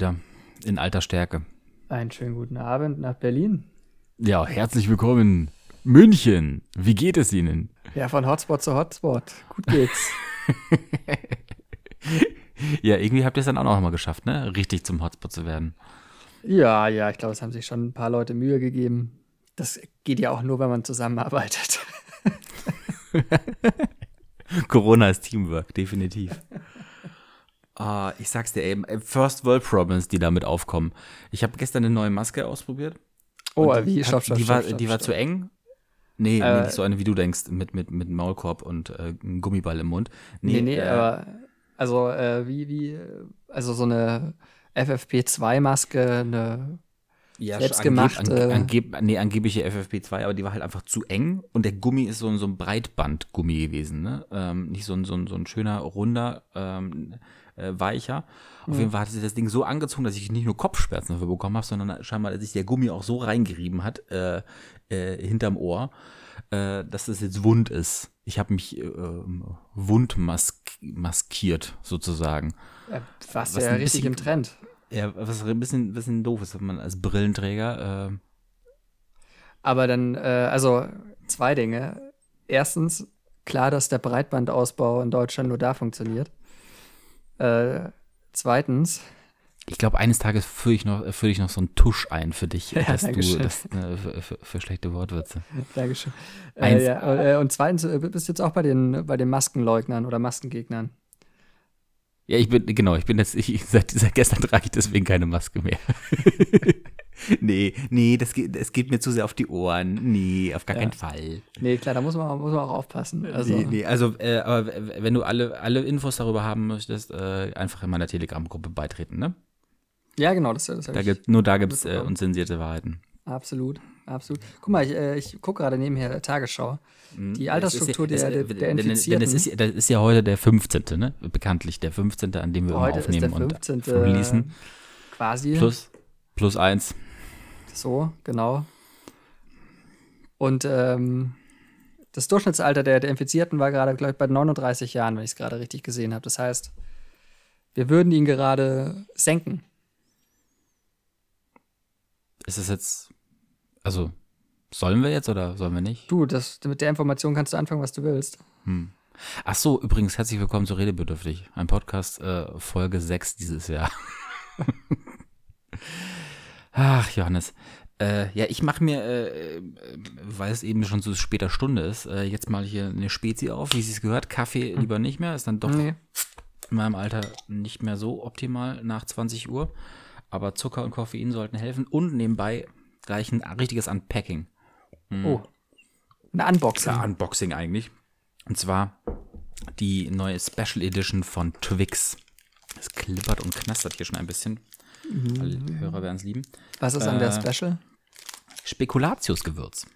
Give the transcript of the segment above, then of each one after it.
wieder. In alter Stärke. Einen schönen guten Abend nach Berlin. Ja, herzlich willkommen. München, wie geht es Ihnen? Ja, von Hotspot zu Hotspot. Gut geht's. ja, irgendwie habt ihr es dann auch noch mal geschafft, ne? Richtig zum Hotspot zu werden. Ja, ja, ich glaube, es haben sich schon ein paar Leute Mühe gegeben. Das geht ja auch nur, wenn man zusammenarbeitet. Corona ist Teamwork, definitiv. Ah, ich sag's dir eben, First World Problems, die damit aufkommen. Ich habe gestern eine neue Maske ausprobiert. Oh, wie? Stopp, stopp, die war, stopp, die war zu eng. Nee, Äh, nee, nicht so eine, wie du denkst, mit, mit, mit Maulkorb und äh, einem Gummiball im Mund. Nee, nee, äh, aber also äh, wie, wie, äh, also so eine FFP2-Maske, eine ja, selbstgemachte- Angeb, angeb, nee, angebliche FFP2, aber die war halt einfach zu eng und der Gummi ist so, ein- so ein Breitbandgummi gewesen, ne? Ähm, nicht so ein, so, ein, so ein schöner, runder, ähm, äh, weicher. Auf jeden Fall hat sich das Ding so angezogen, dass ich nicht nur Kopfschmerzen dafür bekommen habe, sondern scheinbar, dass sich der Gummi auch so reingerieben hat, äh, äh, hinterm Ohr, äh, dass das jetzt wund ist. Ich habe mich äh, wund mask maskiert, sozusagen. äh, warst Was ja richtig bisschen- im Trend. Ja, was ein bisschen, bisschen doof ist, wenn man als Brillenträger äh, Aber dann, äh, also zwei Dinge. Erstens, klar, dass der Breitbandausbau in Deutschland nur da funktioniert. Äh, zweitens, Ich glaube, eines Tages führe ich, noch- führe ich noch so einen Tusch ein für dich, Ja, dass du das, äh, für, für, für schlechte Wortwitze. Dankeschön. Eins- Äh, ja, äh, und zweitens, äh, bist du jetzt auch bei den, bei den Maskenleugnern oder Maskengegnern. Ja, ich bin, genau, ich bin jetzt, ich, seit, seit gestern trage ich deswegen keine Maske mehr. nee, nee, das geht, das geht mir zu sehr auf die Ohren. Nee, auf gar Ja. keinen Fall. Nee, klar, da muss man, muss man auch aufpassen. Also, nee, nee, also, äh, aber wenn du alle, alle Infos darüber haben möchtest, äh, einfach in meiner Telegram-Gruppe beitreten, ne? Ja, genau, das, das Da gibt, nur da gibt es äh, unzensierte Wahrheiten. absolut, absolut. Guck mal, ich, äh, ich gucke gerade nebenher Tagesschau. Die Altersstruktur ist ja- der, der, der Infizierten. Denn es ist, das ist ja heute der 15., ne? Bekanntlich der 15., an dem wir immer Heute ist aufnehmen der und 15. releasen. quasi. Plus, plus eins. So, genau. Und ähm, das Durchschnittsalter der, der Infizierten war gerade, glaube ich, bei 39 Jahren, wenn ich es gerade richtig gesehen habe. Das heißt, wir würden ihn gerade senken. Ist es jetzt, also, sollen wir jetzt oder sollen wir nicht? Du, das, mit der Information kannst du anfangen, was du willst. Ach so, übrigens, herzlich willkommen zu Redebedürftig. Ein Podcast, äh, Folge 6 dieses Jahr. Ach, Johannes. Äh, ja, ich mache mir, äh, äh, weil es eben schon so später Stunde ist, äh, jetzt mal hier eine Spezi auf, wie sie es gehört. Kaffee lieber nicht mehr, ist dann doch Nee. in meinem Alter nicht mehr so optimal nach 20 Uhr. Aber Zucker und Koffein sollten helfen und nebenbei gleich ein richtiges Unpacking. Oh. Eine Unboxing. Ja, Unboxing eigentlich. Und zwar die neue Special Edition von Twix. Es klippert und knastert hier schon ein bisschen. Alle Hörer werden es lieben. Was ist an der Äh, Special? Spekulatiusgewürz.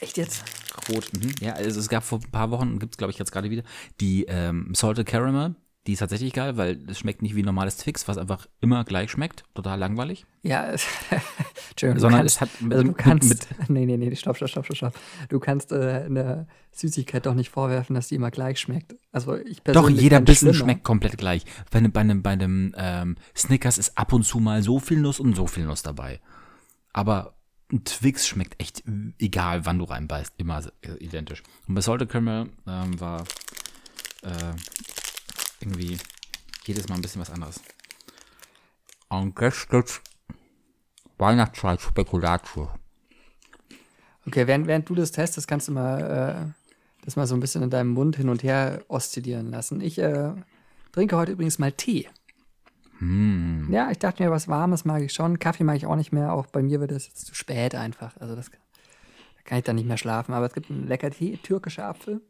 Echt jetzt? Rot. Mhm. Ja, also es gab vor ein paar Wochen, gibt es glaube ich jetzt gerade wieder, die ähm, Salted Caramel. Die ist tatsächlich geil, weil es schmeckt nicht wie normales Twix, was einfach immer gleich schmeckt. Total langweilig. Ja, Entschuldigung, Sondern kannst, es hat mit- also du mit- kannst, mit- nee, nee, nee, stopp, stopp, stopp, stopp. Du kannst äh, eine Süßigkeit doch nicht vorwerfen, dass die immer gleich schmeckt. Also ich Doch, persönlich jeder find's Bissen schlimmer. schmeckt komplett gleich. Bei einem, bei einem, bei einem ähm, Snickers ist ab und zu mal so viel Nuss und so viel Nuss dabei. Aber ein Twix schmeckt echt egal, wann du reinbeißt, immer äh, identisch. Und bei Salted Caramel ähm, war äh, irgendwie jedes Mal ein bisschen was anderes. Und jetzt gibt's Weihnachtszeit Spekulatius. Okay, während, während du das testest, kannst du mal äh, das mal so ein bisschen in deinem Mund hin und her oszillieren lassen. Ich äh, trinke heute übrigens mal Tee. Hm. Ja, ich dachte mir, was Warmes mag ich schon. Kaffee mag ich auch nicht mehr. Auch bei mir wird es jetzt zu spät einfach. Also das da kann ich dann nicht mehr schlafen. Aber es gibt einen lecker Tee, türkischer Apfel.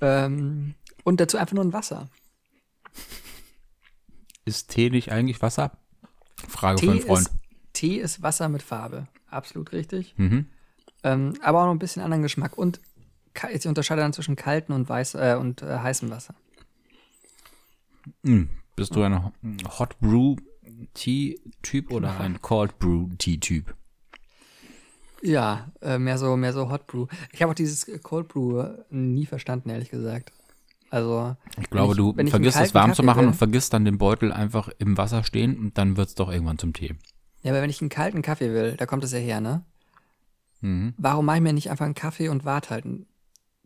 Ähm, und dazu einfach nur ein Wasser. Ist Tee nicht eigentlich Wasser? Frage Tee von einem Freund. ist, Tee ist Wasser mit Farbe. Absolut richtig. Mhm. Ähm, aber auch noch ein bisschen anderen Geschmack. Und ich unterscheide dann zwischen kaltem und, weiß, äh, und äh, heißem Wasser. Hm, Bist du ein Hot Brew Tea Typ oder ein Cold Brew Tea Typ? Ja, äh, mehr so, mehr so Hot Brew. Ich habe auch dieses Cold Brew äh, nie verstanden, ehrlich gesagt. Also. Ich glaube, ich, du vergisst es warm zu Kaffee machen will- und vergisst dann den Beutel einfach im Wasser stehen und dann wird es doch irgendwann zum Tee. Ja, aber wenn ich einen kalten Kaffee will, da kommt es ja her, ne? Mhm. Warum mache ich mir nicht einfach einen Kaffee und warte halt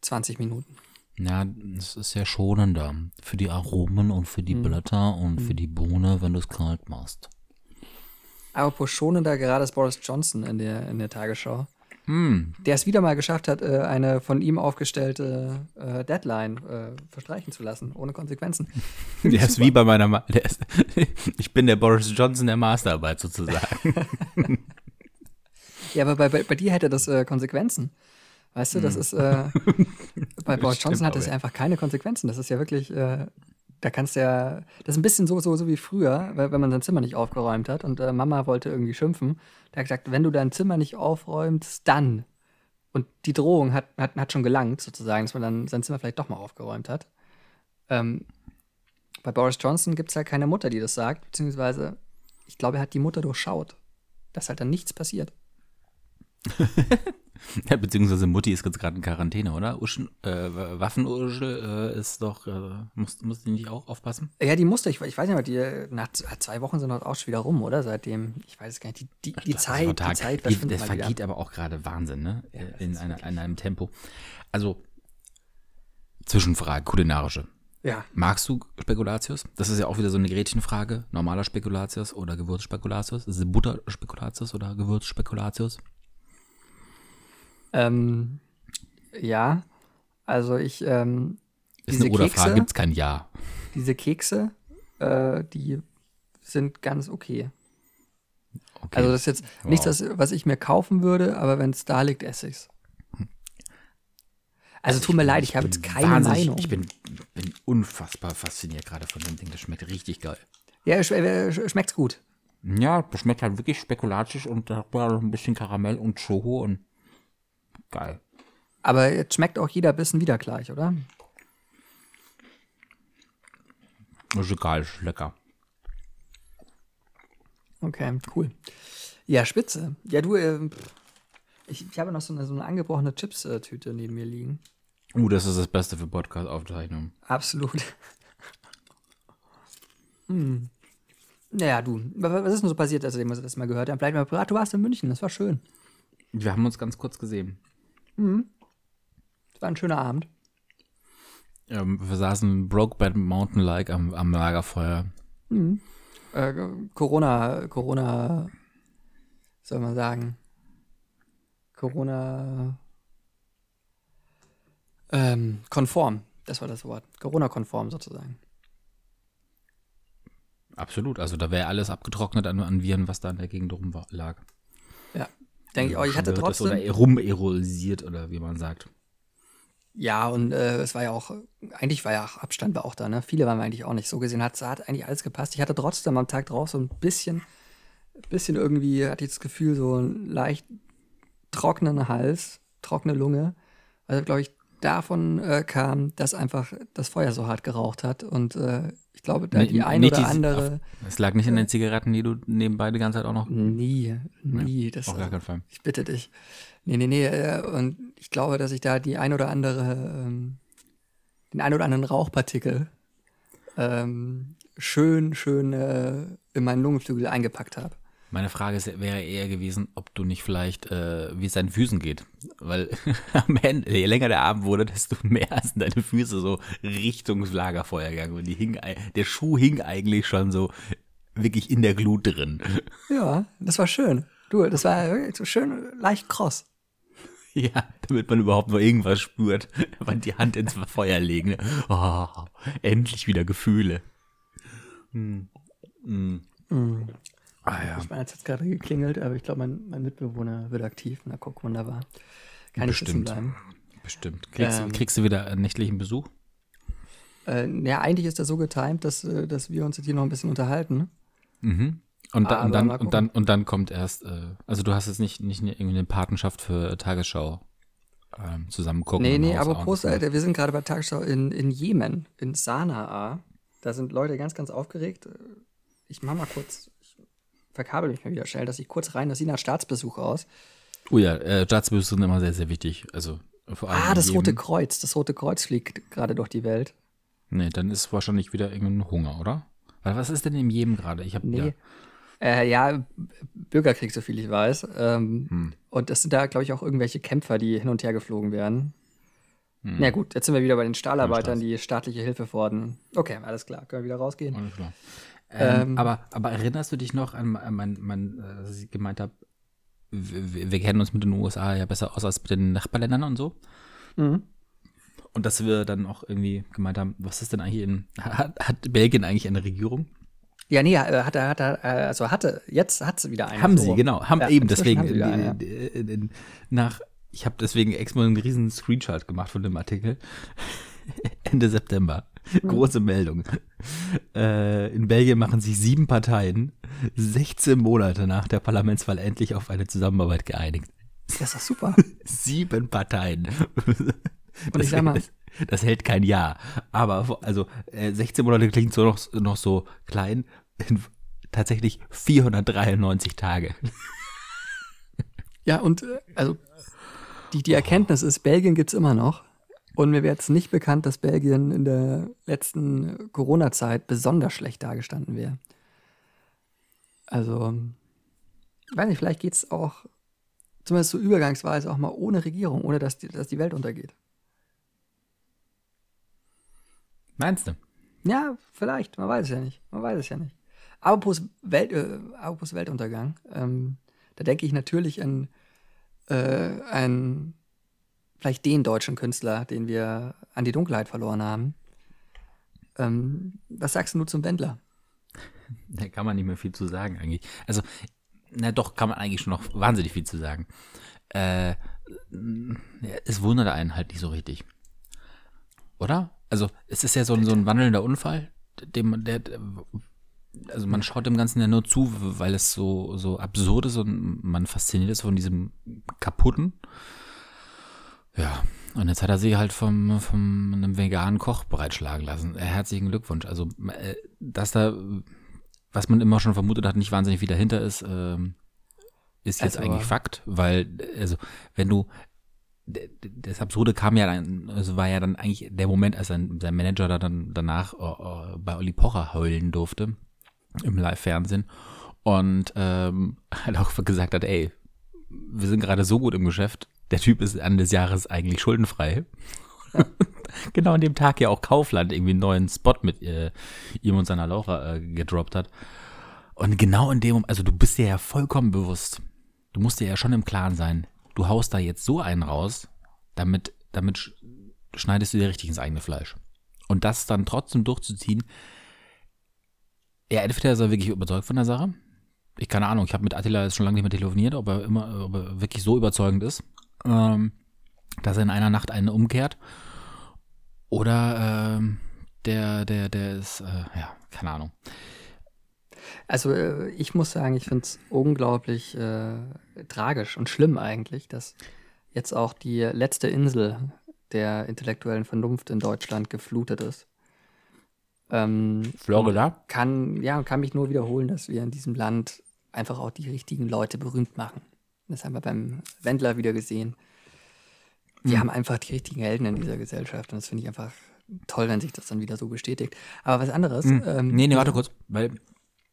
20 Minuten? Ja, es ist ja schonender für die Aromen und für die Mhm. Blätter und für die Bohne, wenn du es kalt machst. Apropos schonender, gerade ist Boris Johnson in der, in der Tagesschau. Hm, Der es wieder mal geschafft hat, äh, eine von ihm aufgestellte äh, Deadline äh, verstreichen zu lassen, ohne Konsequenzen. der ist wie bei meiner Ma ist, Ich bin der Boris Johnson der Masterarbeit sozusagen. Ja, aber bei, bei, bei dir hätte das Konsequenzen. Weißt du, das ist, äh, bei Boris Johnson hat das ja einfach keine Konsequenzen. Das ist ja wirklich, äh, da kannst du ja, das ist ein bisschen so, so, so wie früher, wenn man sein Zimmer nicht aufgeräumt hat und äh, Mama wollte irgendwie schimpfen. Der hat gesagt, wenn du dein Zimmer nicht aufräumst, dann. Und die Drohung hat, hat, hat schon gelangt, sozusagen, dass man dann sein Zimmer vielleicht doch mal aufgeräumt hat. Ähm, bei Boris Johnson gibt es halt keine Mutter, die das sagt, beziehungsweise, ich glaube, er hat die Mutter durchschaut, dass halt dann nichts passiert. ja, beziehungsweise Mutti ist jetzt gerade in Quarantäne, oder? Uschen, äh, Waffenursche äh, ist doch, äh, muss, muss die nicht auch aufpassen? Ja, die musste, ich, ich weiß nicht die nach z- zwei Wochen sind dort auch schon wieder rum, oder? Seitdem, ich weiß es gar nicht, die, die, die Das Zeit, die. Zeit Die- verschwindet Das mal wieder. vergeht aber auch gerade Wahnsinn, ne? in, einer, in einem Tempo. Also, Zwischenfrage, kulinarische. Ja, Magst du Spekulatius? Das ist ja auch wieder so eine Gretchenfrage. Normaler Spekulatius oder Gewürzspekulatius? Ist es Butterspekulatius oder Gewürzspekulatius? Ähm, ja, also ich, ähm, Ist diese eine Oder-Frage, Kekse, gibt es kein Ja. diese Kekse, äh, die sind ganz okay. Okay. Also das ist jetzt Wow. nichts, was ich mir kaufen würde, aber wenn es da liegt, esse ich's. Also tut mir leid, ich habe bin jetzt keine wahnsinnig- Meinung. Ich bin, bin unfassbar fasziniert gerade von dem Ding. Das schmeckt richtig geil. ja, sch äh, schmeckt's gut. Ja, das schmeckt halt wirklich spekulatisch und da hat man noch ein bisschen Karamell und Choco und geil. Aber jetzt schmeckt auch jeder Bissen wieder gleich, oder? Ist egal, ist lecker. Okay, cool. Ja, spitze. Ja, du, ähm, ich, ich habe noch so eine, so eine angebrochene Chips-Tüte neben mir liegen. Uh, das ist das Beste für Podcast-Aufzeichnungen. Absolut. hm. Naja, du, wa- was ist denn so passiert, als wir das mal gehört haben? Bleib mal privat, du warst in München, das war schön. Wir haben uns ganz kurz gesehen. Das war ein schöner Abend. Ähm, wir saßen Brokeback Mountain-like am, am Lagerfeuer. Äh, Corona, Corona, soll man sagen, Corona ähm, konform, das war das Wort. Corona-konform sozusagen. Absolut. Also da wäre alles abgetrocknet an, an Viren, was da in der Gegend rum war, lag. Denke ich auch, ich hatte trotzdem. Oder rumerolisiert oder wie man sagt. Ja, und äh, es war ja auch, eigentlich war ja auch Abstand war auch da, ne? Viele waren eigentlich auch nicht. So gesehen hat, hat eigentlich alles gepasst. Ich hatte trotzdem am Tag drauf so ein bisschen, bisschen irgendwie, hatte ich das Gefühl, so einen leicht trockenen Hals, trockene Lunge. Also, glaube ich, davon äh, kam, dass einfach das Feuer so hart geraucht hat. Und äh, ich glaube, da Nee, die ein nicht oder die- andere. Es lag nicht an den Zigaretten, die du nebenbei die ganze Zeit auch noch. Nie, nie. Das, Auf gar keinen Fall. Ich bitte dich. Nee, nee, nee. äh, Und ich glaube, dass ich da die ein oder andere, ähm, den ein oder anderen Rauchpartikel ähm, schön, schön äh, in meinen Lungenflügel eingepackt habe. Meine Frage ist, wäre eher gewesen, ob du nicht vielleicht, äh, wie es deinen Füßen geht. Weil am Ende, je länger der Abend wurde, desto mehr sind deine Füße so Richtung Lagerfeuer gegangen. Und die hing, der Schuh hing eigentlich schon so wirklich in der Glut drin. Ja, das war schön. Du, das war wirklich so schön leicht kross. Ja, damit man überhaupt nur irgendwas spürt. Aber die Hand ins Feuer legen. ne? Oh, endlich wieder Gefühle. Hm. Hm. Ah ja. Ich meine, jetzt hat gerade geklingelt, aber ich glaube, mein, mein Mitbewohner wird aktiv. Na, guck, wunderbar. Kann ich Bestimmt. bleiben. Bestimmt. Kriegst, Ähm. kriegst du wieder einen nächtlichen Besuch? Äh, ja, eigentlich ist das so getimt, dass, äh, dass wir uns jetzt hier noch ein bisschen unterhalten. Mhm. Und, da, und, dann, und, dann, und dann kommt erst, äh, also du hast jetzt nicht, nicht irgendwie eine Patenschaft für Tagesschau ähm, zusammen gucken. Nee, nee, aber Prost. Alter, wir sind gerade bei Tagesschau in, in Jemen, in Sanaa. Da sind Leute ganz, ganz aufgeregt. Ich mach mal kurz, ich verkabel mich mal wieder schnell, dass ich kurz rein, das sieht nach Staatsbesuch aus. Oh ja, äh, Staatsbesuche sind immer sehr, sehr wichtig. Also vor allem Ah, das Rote Kreuz. Das Rote Kreuz fliegt gerade durch die Welt. Nee, dann ist wahrscheinlich wieder irgendein Hunger, oder? Weil was ist denn in jedem gerade? Ich habe Nee. ja, Äh, ja, Bürgerkrieg, so viel ich weiß. Ähm, Hm. Und es sind da, glaube ich, auch irgendwelche Kämpfer, die hin und her geflogen werden. Hm. Na gut, jetzt sind wir wieder bei den Stahlarbeitern, die staatliche Hilfe fordern. Okay, alles klar, können wir wieder rausgehen. alles klar. Ähm, Ähm, aber, aber erinnerst du dich noch an, an mein, mein, äh, dass ich gemeint habe, wir, wir kennen uns mit den USA ja besser aus als mit den Nachbarländern und so? Mhm. Und dass wir dann auch irgendwie gemeint haben, was ist denn eigentlich in, hat, hat Belgien eigentlich eine Regierung? Ja, nee, äh, hatte, hatte, äh, also hatte, jetzt hat sie wieder eine. Haben so sie, genau. Haben Ja, eben deswegen haben wieder ja. in- in- nach, ich habe deswegen extra einen riesen Screenshot gemacht von dem Artikel. Ende September. Große Meldung. Äh, in Belgien machen sich sieben Parteien 16 Monate nach der Parlamentswahl endlich auf eine Zusammenarbeit geeinigt. Das ist doch super. Sieben Parteien. Und ich sag mal- das, das hält kein Jahr. Aber also äh, 16 Monate klingt so noch, noch so klein. In, tatsächlich 493 Tage. Ja, und äh, also die, die Erkenntnis ist, Belgien gibt es immer noch. Und mir wäre jetzt nicht bekannt, dass Belgien in der letzten Corona-Zeit besonders schlecht dagestanden wäre. Also, weiß nicht, vielleicht geht es auch, zumindest so übergangsweise, auch mal ohne Regierung, ohne dass die, dass die Welt untergeht. Meinst du? Ja, vielleicht, man weiß es ja nicht. Man weiß es ja nicht. Apropos, Welt, äh, apropos Weltuntergang, ähm, da denke ich natürlich an äh, einen, vielleicht den deutschen Künstler, den wir an die Dunkelheit verloren haben. Ähm, was sagst du zum Wendler? Da kann man nicht mehr viel zu sagen eigentlich. Also, na doch, kann man eigentlich schon noch wahnsinnig viel zu sagen. Äh, es wundert einen halt nicht so richtig. Oder? Also, es ist ja so ein, so ein wandelnder Unfall, dem, der, also man schaut dem Ganzen ja nur zu, weil es so, so absurd ist und man fasziniert ist von diesem kaputten. Ja, und jetzt hat er sich halt vom, vom einem veganen Koch bereitschlagen lassen. Äh, Herzlichen Glückwunsch. Also, äh, dass da, was man immer schon vermutet hat, nicht wahnsinnig viel dahinter ist, ähm, ist jetzt Also- eigentlich Fakt, weil, also, wenn du, das Absurde kam ja dann, also war ja dann eigentlich der Moment, als sein, sein Manager da dann danach äh, äh, bei Olli Pocher heulen durfte im Live-Fernsehen und ähm, halt auch gesagt hat, ey, wir sind gerade so gut im Geschäft, der Typ ist Ende des Jahres eigentlich schuldenfrei. genau an dem Tag ja auch Kaufland irgendwie einen neuen Spot mit äh, ihm und seiner Laura äh, gedroppt hat. Und genau in dem Moment, also du bist dir ja vollkommen bewusst, du musst dir ja schon im Klaren sein, du haust da jetzt so einen raus, damit, damit sch- schneidest du dir richtig ins eigene Fleisch. Und das dann trotzdem durchzuziehen, ja, entweder ist er wirklich überzeugt von der Sache. Ich keine Ahnung, ich habe mit Attila jetzt schon lange nicht mehr telefoniert, ob er immer, ob er wirklich so überzeugend ist, ähm, dass er in einer Nacht einen umkehrt. Oder ähm, der, der, der ist, äh, ja, keine Ahnung. Also, äh, ich muss sagen, ich finde es unglaublich äh, tragisch und schlimm eigentlich, dass jetzt auch die letzte Insel der intellektuellen Vernunft in Deutschland geflutet ist. Ähm, Florida? kann, ja, kann mich nur wiederholen, dass wir in diesem Land einfach auch die richtigen Leute berühmt machen. Das haben wir beim Wendler wieder gesehen. Wir haben einfach die richtigen Helden in dieser Gesellschaft und das finde ich einfach toll, wenn sich das dann wieder so bestätigt. Aber was anderes. Mhm. ähm, nee, nee, warte kurz, weil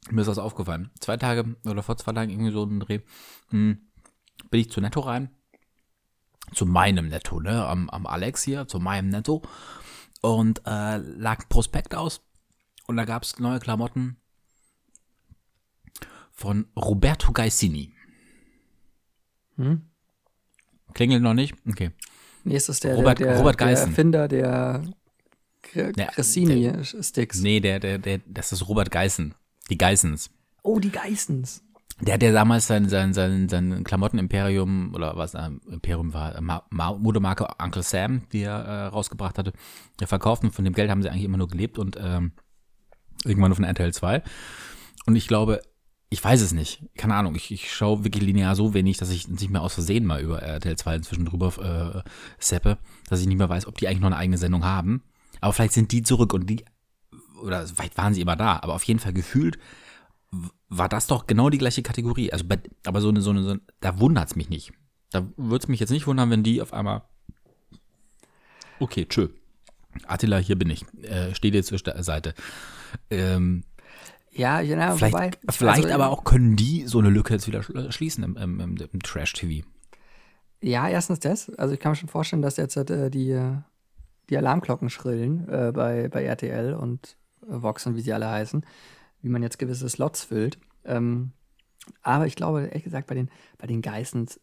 mir ist was aufgefallen. Zwei Tage oder vor zwei Tagen irgendwie so ein Dreh, mh, bin ich zu Netto rein. Zu meinem Netto, ne? Am, am Alex hier, zu meinem Netto. Und äh, lag ein Prospekt aus. Und da gab es neue Klamotten von Roberto Gaisini. Hm? Klingelt noch nicht? Okay. Nee, ist das der, Robert- der, der, Robert der. Erfinder der Cressini-Sticks. Nee, der, der, der, das ist Robert Geissen. Die Geissens. Oh, die Geissens. Der hat ja damals sein, sein, sein, sein Klamotten-Imperium oder was äh, Imperium war, äh, Ma Ma Modemarke Uncle Sam, die er äh, rausgebracht hatte, der verkauft und von dem Geld haben sie eigentlich immer nur gelebt und ähm, irgendwann von RTL 2. Und ich glaube, ich weiß es nicht, keine Ahnung, ich, ich schaue wirklich linear so wenig, dass ich nicht mehr aus Versehen mal über RTL 2 inzwischen drüber äh, seppe, dass ich nicht mehr weiß, ob die eigentlich noch eine eigene Sendung haben. Aber vielleicht sind die zurück und die, oder vielleicht waren sie immer da, aber auf jeden Fall gefühlt war das doch genau die gleiche Kategorie. Also bei, aber so eine, so eine, so eine da wundert's mich nicht. Da würde es mich jetzt nicht wundern, wenn die auf einmal. Okay, tschö. Attila, hier bin ich. Äh, Stehe dir zur Seite. Ähm, ja, genau, vielleicht wobei, vielleicht also, aber auch können die so eine Lücke jetzt wieder schließen im, im, im, im Trash-TV. Ja, erstens das. Also ich kann mir schon vorstellen, dass jetzt äh, die, die Alarmglocken schrillen äh, bei, bei RTL und äh, Vox und wie sie alle heißen, wie man jetzt gewisse Slots füllt. Ähm, aber ich glaube, ehrlich gesagt, bei den, bei den Geissens,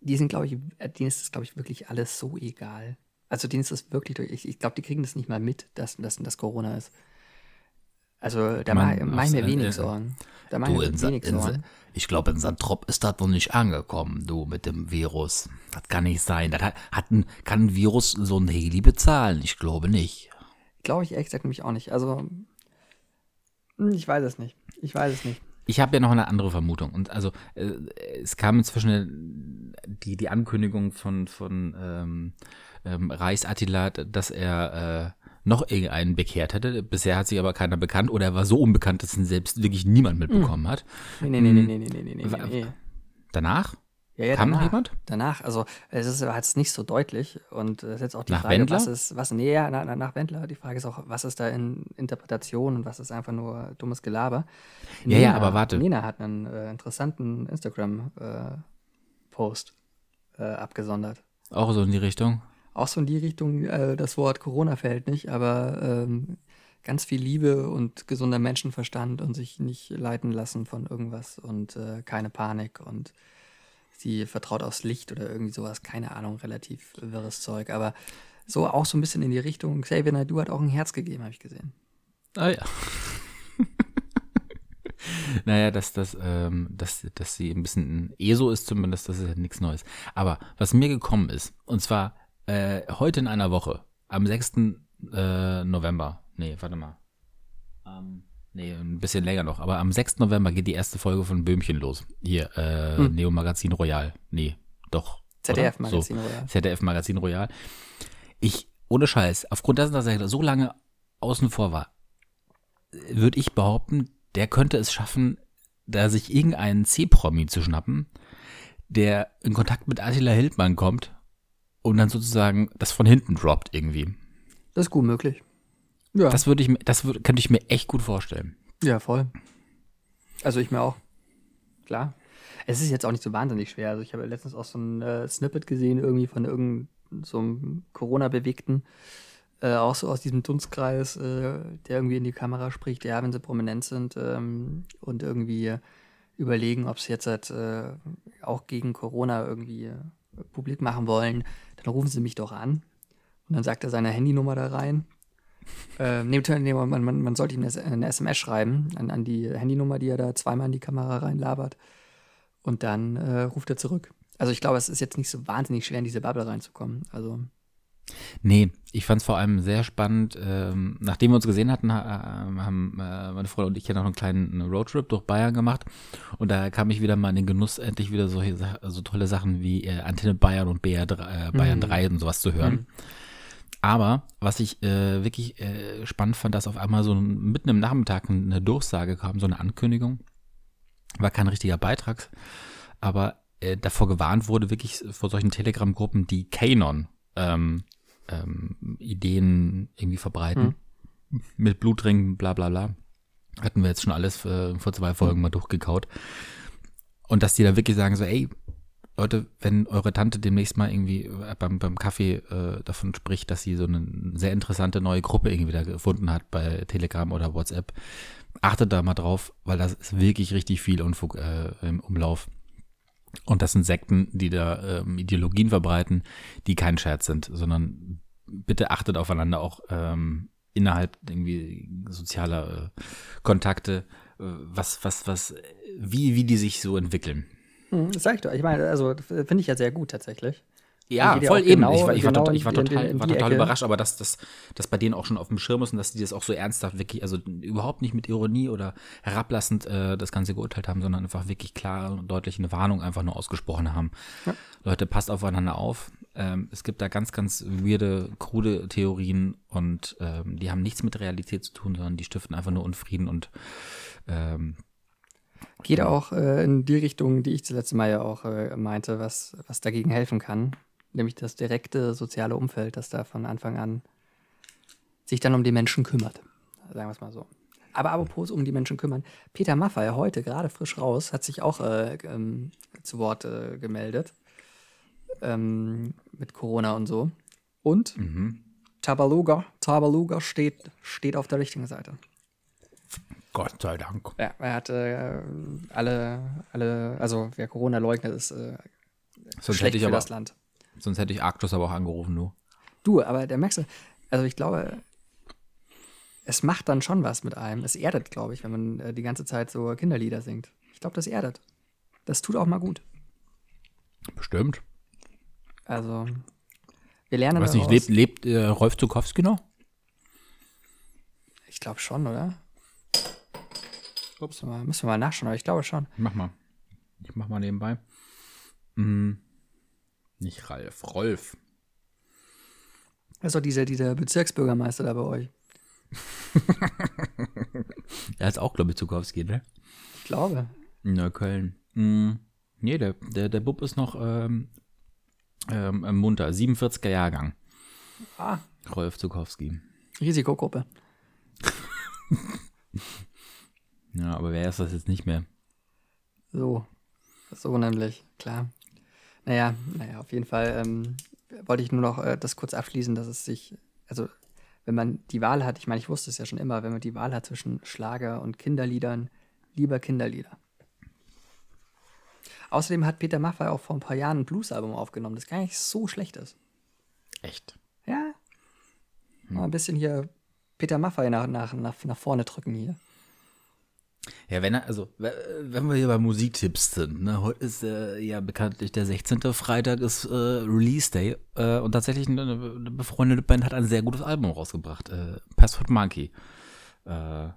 die sind, glaube ich, äh, denen ist das, glaube ich, wirklich alles so egal. Also denen ist das wirklich, ich, ich glaube, die kriegen das nicht mal mit, dass, dass das Corona ist. Also da mache mach ich mir wenig Sorgen. Da mache ich mir wenig Sorgen. Ich glaube, in Santrop ist das noch nicht angekommen, du, mit dem Virus. Das kann nicht sein. Das hat, hat ein, kann ein Virus so ein Heli bezahlen? Ich glaube nicht. Glaube ich ehrlich gesagt nämlich auch nicht. Also, hm, ich weiß es nicht. Ich weiß es nicht. Ich habe ja noch eine andere Vermutung. Und also, äh, es kam inzwischen die, die Ankündigung von, von ähm, ähm, Reichsattila, dass er äh, noch irgendeinen bekehrt hätte. Bisher hat sich aber keiner bekannt oder er war so unbekannt, dass ihn selbst wirklich niemand mitbekommen mhm. hat. Nee, nee, nee, hm. nee, nee, nee, nee, nee. Danach? Ja, ja, Kam danach, noch jemand? Danach, also es ist es nicht so deutlich und es ist jetzt auch die nach Frage, Wendler? was ist, was näher nach, nach Wendler, die Frage ist auch, was ist da in Interpretation und was ist einfach nur dummes Gelaber. Ja, Nena, ja, aber warte. Nina hat einen äh, interessanten Instagram äh, Post äh, abgesondert. Auch so in die Richtung? Auch so in die Richtung, äh, das Wort Corona fällt nicht, aber ähm, ganz viel Liebe und gesunder Menschenverstand und sich nicht leiten lassen von irgendwas und äh, keine Panik und sie vertraut aufs Licht oder irgendwie sowas, keine Ahnung, relativ wirres Zeug, aber so auch so ein bisschen in die Richtung, Xavier Naidoo hat auch ein Herz gegeben, habe ich gesehen. Ah ja. naja, dass, dass, ähm, dass, dass sie ein bisschen ESO ist zumindest, das ist ja nichts Neues. Aber was mir gekommen ist, und zwar äh, heute in einer Woche, am 6. Äh, November, nee, warte mal. Ähm, nee, ein bisschen länger noch, aber am 6. November geht die erste Folge von Böhmchen los. Hier, äh, Hm. Neo Magazin Royal. Nee, doch. ZDF oder? Magazin so, Royal. ZDF Magazin Royal. Ich, ohne Scheiß, aufgrund dessen, dass er so lange außen vor war, würde ich behaupten, der könnte es schaffen, da sich irgendeinen C-Promi zu schnappen, der in Kontakt mit Attila Hildmann kommt und dann sozusagen das von hinten droppt irgendwie. Das ist gut möglich. Ja, Das würde ich mir, das würd, könnte ich mir echt gut vorstellen. ja, voll. Also ich mir auch. Klar. Es ist jetzt auch nicht so wahnsinnig schwer. Also ich habe letztens auch so ein äh, Snippet gesehen, irgendwie von irgendeinem so einem Corona-Bewegten, äh, auch so aus diesem Dunstkreis, äh, der irgendwie in die Kamera spricht, ja, wenn sie prominent sind ähm, und irgendwie überlegen, ob sie jetzt halt, auch gegen Corona irgendwie äh, publik machen wollen, dann rufen sie mich doch an. Und dann sagt er seine Handynummer da rein. Äh, nee, man, man, man sollte ihm eine, eine SMS schreiben an, an die Handynummer, die er da zweimal in die Kamera reinlabert. Und dann äh, ruft er zurück. Also ich glaube, es ist jetzt nicht so wahnsinnig schwer, in diese Bubble reinzukommen. Also Nee, ich fand es vor allem sehr spannend. Ähm, nachdem wir uns gesehen hatten, ha haben äh, meine Freundin und ich ja noch einen kleinen Roadtrip durch Bayern gemacht. Und da kam ich wieder mal in den Genuss, endlich wieder solche, so tolle Sachen wie äh, Antenne Bayern und BR, drei- äh, Bayern Mhm. 3 und sowas zu hören. Mhm. Aber was ich äh, wirklich äh, spannend fand, dass auf einmal so mitten im Nachmittag eine Durchsage kam, so eine Ankündigung. War kein richtiger Beitrag, aber äh, davor gewarnt wurde, wirklich vor solchen Telegram-Gruppen, die Canon ähm, ähm, Ideen irgendwie verbreiten. Mit Blutringen, bla bla bla. Hatten wir jetzt schon alles äh, vor zwei Folgen mal durchgekaut. Und dass die da wirklich sagen so, ey, Leute, wenn eure Tante demnächst mal irgendwie äh, beim, beim Kaffee äh, davon spricht, dass sie so eine sehr interessante neue Gruppe irgendwie da gefunden hat bei Telegram oder WhatsApp, achtet da mal drauf, weil das ist wirklich richtig viel Unfug äh, im Umlauf. Und das sind Sekten, die da ähm, Ideologien verbreiten, die kein Scherz sind, sondern bitte achtet aufeinander auch ähm, innerhalb irgendwie sozialer äh, Kontakte, äh, was, was, was, wie, wie die sich so entwickeln. Hm, Das sag ich doch. Ich meine, also f- finde ich ja sehr gut tatsächlich. Ja, voll eben. genau- ich war, ich war, genau total, ich war in- in- total, in war total überrascht, aber dass das dass bei denen auch schon auf dem Schirm ist und dass die das auch so ernsthaft wirklich, also überhaupt nicht mit Ironie oder herablassend äh, das Ganze geurteilt haben, sondern einfach wirklich klar und deutlich eine Warnung einfach nur ausgesprochen haben. Ja. Leute, passt aufeinander auf. Ähm, es gibt da ganz, ganz weirde, krude Theorien und ähm, die haben nichts mit Realität zu tun, sondern die stiften einfach nur Unfrieden und ähm, Geht auch äh, in die Richtung, die ich das letzte Mal ja auch äh, meinte, was, was dagegen helfen kann. Nämlich das direkte soziale Umfeld, das da von Anfang an sich dann um die Menschen kümmert. Sagen wir es mal so. Aber apropos um die Menschen kümmern. Peter Maffay, heute gerade frisch raus, hat sich auch äh, ähm, zu Wort äh, gemeldet. Ähm, mit Corona und so. Und Mhm. Tabaluga, Tabaluga steht, steht auf der richtigen Seite. Gott sei Dank. Ja, er hat äh, alle, alle, also wer Corona leugnet, ist äh, Sonst schlecht hätte, ich für aber, das Land. Sonst hätte ich Arctus aber auch angerufen, du. Du, aber der merkst du, also ich glaube, es macht dann schon was mit einem. Es erdet, glaube ich, wenn man äh, die ganze Zeit so Kinderlieder singt. Ich glaube, das erdet. Das tut auch mal gut. Bestimmt. Also, wir lernen Weiß nicht, lebt, lebt äh, Rolf Zukowski noch? Ich glaube schon, oder? Müssen wir, mal, müssen wir mal nachschauen, aber ich glaube schon. Mach mal. Ich mach mal nebenbei. Hm. Nicht Ralf, Rolf. Das ist doch dieser, dieser Bezirksbürgermeister da bei euch. Er ist auch, glaube ich, Zukowski, ne? Ich glaube. In Neukölln. Hm. Nee, der, der, der Bub ist noch ähm, ähm, munter. 47er Jahrgang. Ah, Rolf Zukowski. Risikogruppe. Ja, aber wer ist das jetzt nicht mehr? So. So nämlich, klar. Naja, naja, auf jeden Fall ähm, wollte ich nur noch äh, das kurz abschließen, dass es sich, also wenn man die Wahl hat, ich meine, ich wusste es ja schon immer, wenn man die Wahl hat zwischen Schlager und Kinderliedern, lieber Kinderlieder. Außerdem hat Peter Maffay auch vor ein paar Jahren ein Blues-Album aufgenommen, das gar nicht so schlecht ist. Echt? Ja. Mal ein bisschen hier Peter Maffay nach, nach, nach, nach vorne drücken hier. Ja, wenn er, also, wenn wir hier bei Musiktipps sind, ne, heute ist äh, ja bekanntlich der 16. Freitag ist äh, Release Day äh, und tatsächlich eine, eine befreundete Band hat ein sehr gutes Album rausgebracht, äh, Password Monkey. Äh,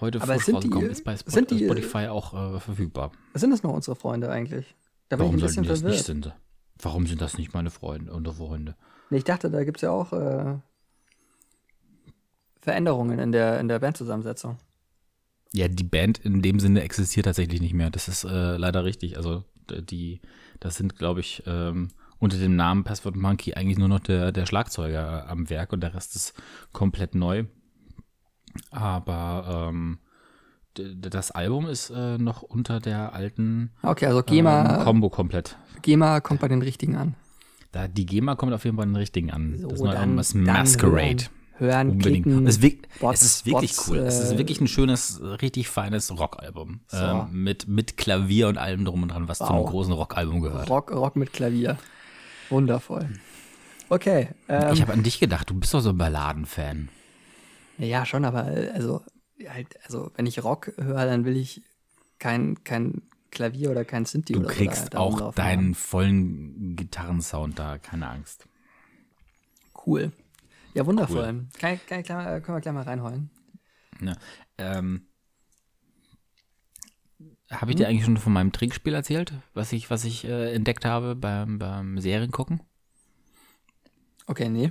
heute Aber frisch sind die- ist bei Spot die, äh, Spotify auch äh, verfügbar. Sind das noch unsere Freunde eigentlich? Da bin Warum ich ein sollten bisschen die das verwirrt. nicht sind? Warum sind das nicht meine Freunde und Freunde? Nee, ich dachte, da gibt es ja auch Veränderungen in der, in der Bandzusammensetzung. Ja, die Band in dem Sinne existiert tatsächlich nicht mehr. Das ist äh, leider richtig. Also die, das sind, glaube ich, ähm, unter dem Namen Password Monkey eigentlich nur noch der, der Schlagzeuger am Werk und der Rest ist komplett neu. Aber ähm, das Album ist äh, noch unter der alten Okay, also ähm, GEMA, Combo komplett. GEMA kommt bei den richtigen an. Da, die GEMA kommt auf jeden Fall den richtigen an. So, das neue dann- Album ist dann Masquerade. Hören, hören Unbedingt. klicken. es, Bots, es ist wirklich Bots, cool. es ist äh, wirklich ein schönes, richtig feines Rockalbum. So. Ähm, mit, mit Klavier und allem drum und dran, was zu einem Wow. großen Rockalbum gehört. Rock, Rock mit Klavier. Wundervoll. Okay. Ähm, ich habe an dich gedacht, du bist doch so ein Balladenfan. ja, schon, aber äh, also, halt, also wenn ich Rock höre, dann will ich kein, kein Klavier oder kein Synthi Du oder so kriegst da, auch deinen haben. vollen Gitarrensound da, keine Angst. Cool. Ja, wundervoll. Kann, ich gleich mal- können wir gleich mal reinholen. Ja. Ähm, habe Hm? ich dir eigentlich schon von meinem Trinkspiel erzählt, was ich, was ich äh, entdeckt habe beim, beim Seriengucken? Okay, nee.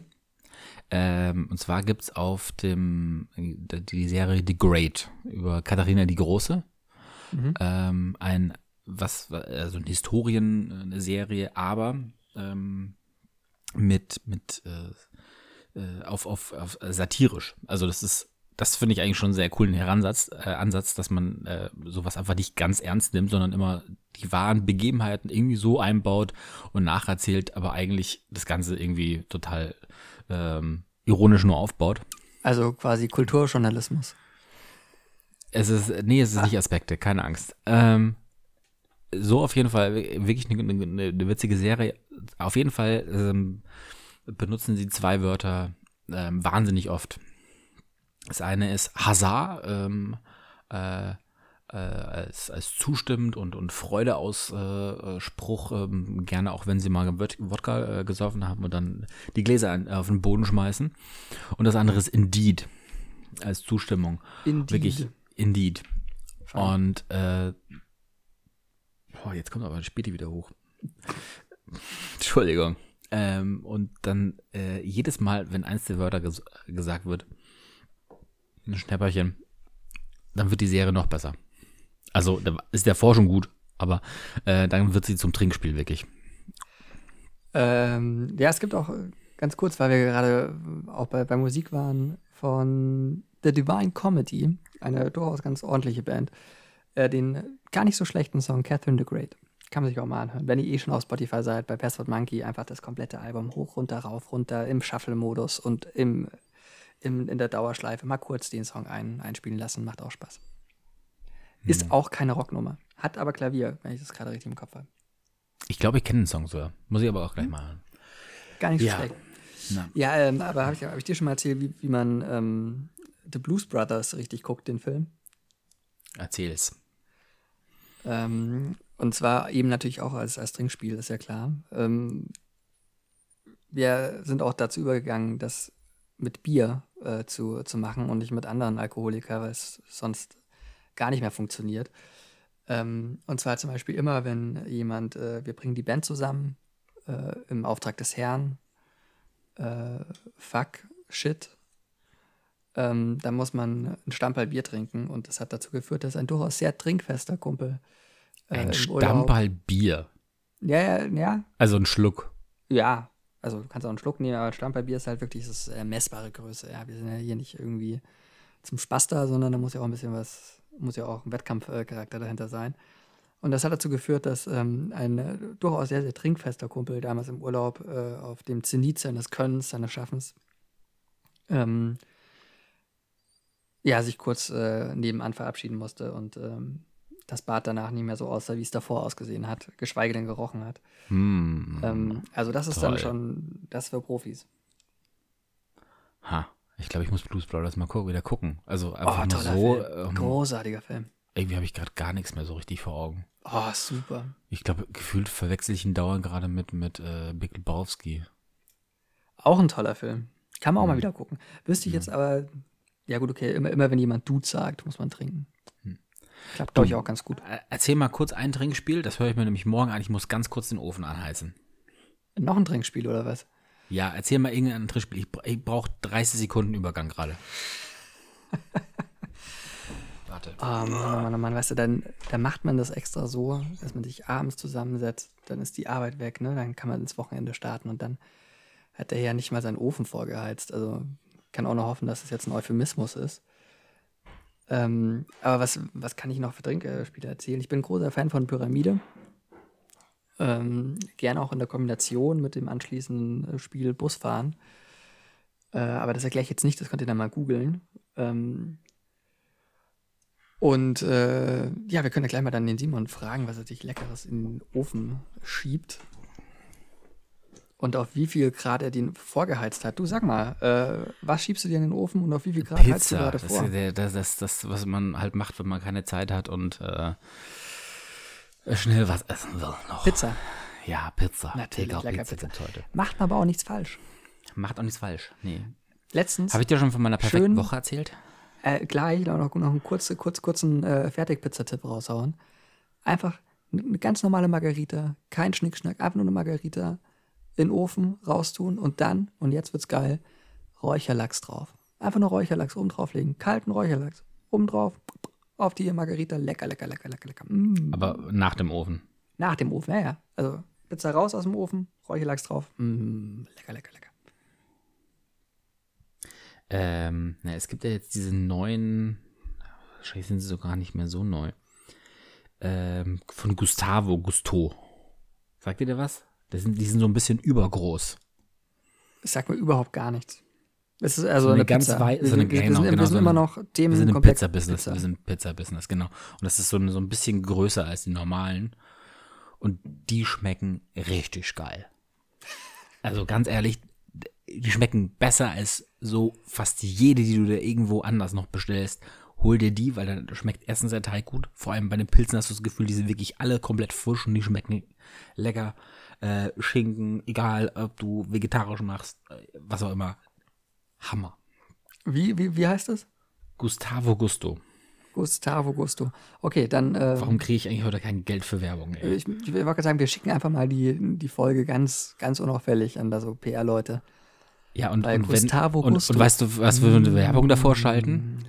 Ähm, und zwar gibt es auf dem die Serie The Great über Katharina die Große. Ähm, ein was also eine Historien eine Serie, aber ähm, mit mit äh, äh, auf, auf, auf äh, satirisch. Also das ist das finde ich eigentlich schon einen sehr coolen Heransatz, äh, Ansatz, dass man äh, sowas einfach nicht ganz ernst nimmt, sondern immer die wahren Begebenheiten irgendwie so einbaut und nacherzählt, aber eigentlich das Ganze irgendwie total ähm, ironisch nur aufbaut. Also quasi Kulturjournalismus. Es ist, nee, es ist nicht Aspekte, keine Angst. Ähm, so auf jeden Fall, wirklich eine, eine, eine witzige Serie. Auf jeden Fall ähm, benutzen sie zwei Wörter ähm, wahnsinnig oft. Das eine ist Hazard, ähm, äh, äh, als, als zustimmend und, und Freudeausspruch, äh, ähm, gerne auch wenn sie mal Wod- Wodka äh, gesoffen haben und dann die Gläser an, auf den Boden schmeißen. Und das andere ist Indeed, als Zustimmung. Indeed. Wirklich, Indeed. Und äh, boah, jetzt kommt aber Späti wieder hoch. Entschuldigung. Ähm, und dann äh, jedes Mal, wenn eins der Wörter ges gesagt wird, ein Schnäpperchen, dann wird die Serie noch besser. Also ist der Forschung gut, aber äh, dann wird sie zum Trinkspiel wirklich. Ähm, ja, es gibt auch, ganz kurz, weil wir gerade auch bei, bei Musik waren, von The Divine Comedy, eine durchaus ganz ordentliche Band, äh, den gar nicht so schlechten Song Catherine the Great. Kann man sich auch mal anhören. Wenn ihr eh schon auf Spotify seid, bei Password Monkey einfach das komplette Album hoch, runter, rauf, runter, im Shuffle-Modus und im, im, in der Dauerschleife mal kurz den Song ein, einspielen lassen, macht auch Spaß. Ist Hm. auch keine Rocknummer. Hat aber Klavier, wenn ich das gerade richtig im Kopf habe. Ich glaube, ich kenne den Song sogar. Muss ich aber auch gleich mal hören. Gar nicht so Ja. schlecht. Na. Ja, ähm, aber habe ich, hab ich dir schon mal erzählt, wie, wie man ähm, The Blues Brothers richtig guckt, den Film? Erzähl es. Ähm, und zwar eben natürlich auch als, als Trinkspiel, ist ja klar. Ähm, wir sind auch dazu übergegangen, das mit Bier äh, zu, zu machen und nicht mit anderen Alkoholikern, weil es sonst gar nicht mehr funktioniert. Ähm, und zwar zum Beispiel immer, wenn jemand, äh, wir bringen die Band zusammen äh, im Auftrag des Herrn, äh, fuck, shit, ähm, dann muss man ein Stamperl Bier trinken und das hat dazu geführt, dass ein durchaus sehr trinkfester Kumpel äh, Ein im Urlaub- Stammball Bier. Ja, ja, ja, Also ein Schluck. ja. Also du kannst auch einen Schluck nehmen, aber Stamperbier ist halt wirklich das äh, messbare Größe. Ja, wir sind ja hier nicht irgendwie zum Spaß da, sondern da muss ja auch ein bisschen was, muss ja auch ein Wettkampfcharakter dahinter sein. Und das hat dazu geführt, dass ähm, ein äh, durchaus sehr, sehr trinkfester Kumpel damals im Urlaub äh, auf dem Zenit seines Könnens, seines Schaffens, ähm, ja, sich kurz äh, nebenan verabschieden musste und ähm, das Bad danach nicht mehr so aussah, wie es davor ausgesehen hat, geschweige denn gerochen hat. Hm. Ähm, also das ist Toll. dann schon, das für Profis. ha. Ich glaube, ich muss Blues Brothers mal wieder gucken. Also einfach Oh, nur so. Ähm, Großartiger Film. irgendwie habe ich gerade gar nichts mehr so richtig vor Augen. Oh, super. Ich glaube, gefühlt verwechsel ich ihn dauernd gerade mit, mit äh, Big Lebowski. Auch ein toller Film. Kann man auch mal Mhm. wieder gucken. Wüsste ich jetzt aber, ja gut, okay, immer, immer wenn jemand Dude sagt, muss man trinken. Klappt, glaube ich, auch ganz gut. Äh, Erzähl mal kurz ein Trinkspiel, das höre ich mir nämlich morgen an. Ich muss ganz kurz den Ofen anheizen. Noch ein Trinkspiel oder was? Ja, erzähl mal irgendein Trinkspiel. Ich, ich brauche 30 Sekunden Übergang gerade. Warte. Oh Mann, oh Mann, oh Mann, weißt du, dann, dann macht man das extra so, dass man sich abends zusammensetzt, dann ist die Arbeit weg, ne? Dann kann man ins Wochenende starten und dann hat er ja nicht mal seinen Ofen vorgeheizt. Also kann auch noch hoffen, dass es jetzt ein Euphemismus ist. Ähm, aber was, was kann ich noch für Trinkspiele erzählen? Ich bin großer Fan von Pyramide. Ähm, gerne auch in der Kombination mit dem anschließenden äh, Spiel Busfahren. Äh, aber das erkläre ich jetzt nicht, das könnt ihr dann mal googeln. Ähm, und äh, ja, wir können ja gleich mal dann den Simon fragen, was er sich Leckeres in den Ofen schiebt. Und auf wie viel Grad er den vorgeheizt hat. Du sag mal, äh, was schiebst du dir in den Ofen und auf wie viel Grad heizt du Pizza. gerade Das vor? ist der, das, das, das, was man halt macht, wenn man keine Zeit hat und äh, schnell was essen will noch. Pizza. Ja, Pizza. Natürlich, Egal, lecker Pizza Pizza. Macht man aber auch nichts falsch. Macht auch nichts falsch. Nee. Letztens, Habe ich dir schon von meiner perfekten Schön- Woche erzählt? äh, gleich noch, noch einen kurzen, kurz, kurzen äh, Fertigpizza-Tipp raushauen. Einfach eine ganz normale Margarita, kein Schnickschnack, einfach nur eine Margarita in den Ofen raustun und dann, und jetzt wird's geil, Räucherlachs drauf. Einfach nur Räucherlachs oben drauflegen, kalten Räucherlachs oben drauf, auf die Margarita, lecker, lecker, lecker, lecker, lecker. Mm. Aber nach dem Ofen. Nach dem Ofen, ja, ja. Also Pizza raus aus dem Ofen, Räucherlachs drauf, mm, lecker, lecker, lecker. Ähm, na, es gibt ja jetzt diese neuen, wahrscheinlich sind sie sogar nicht mehr so neu, ähm, von Gustavo Gusto. Sagt ihr dir was? Das sind, die sind so ein bisschen übergroß. Das sagt mir überhaupt gar nichts. Es ist also So eine eine, ganz Pizza. wei- wir, so eine- sind- wir, genau, sind, wir genau, sind so immer noch Wir Themen sind im Pizza-Business. Pizza. Wir sind im Pizza-Business, genau. Und das ist so, ein- so ein bisschen größer als die normalen. Und die schmecken richtig geil. Also ganz ehrlich, die schmecken besser als so fast jede, die du dir irgendwo anders noch bestellst. Hol dir die, weil dann schmeckt erstens der Teig gut. Vor allem bei den Pilzen hast du das Gefühl, die sind wirklich alle komplett frisch und die schmecken lecker. Äh, Schinken, egal ob du vegetarisch machst, äh, was auch immer. Hammer. Wie, wie, wie heißt das? Gustavo Gusto. Gustavo Gusto. Okay, dann. Äh, Warum kriege ich eigentlich heute kein Geld für Werbung? Ey? ich, ich wollte gerade sagen, wir schicken einfach mal die, die Folge ganz, ganz unauffällig an da so PR-Leute. Ja, und, und, wenn, Gustavo und, Gusto. und weißt du, was wir für eine Werbung davor schalten?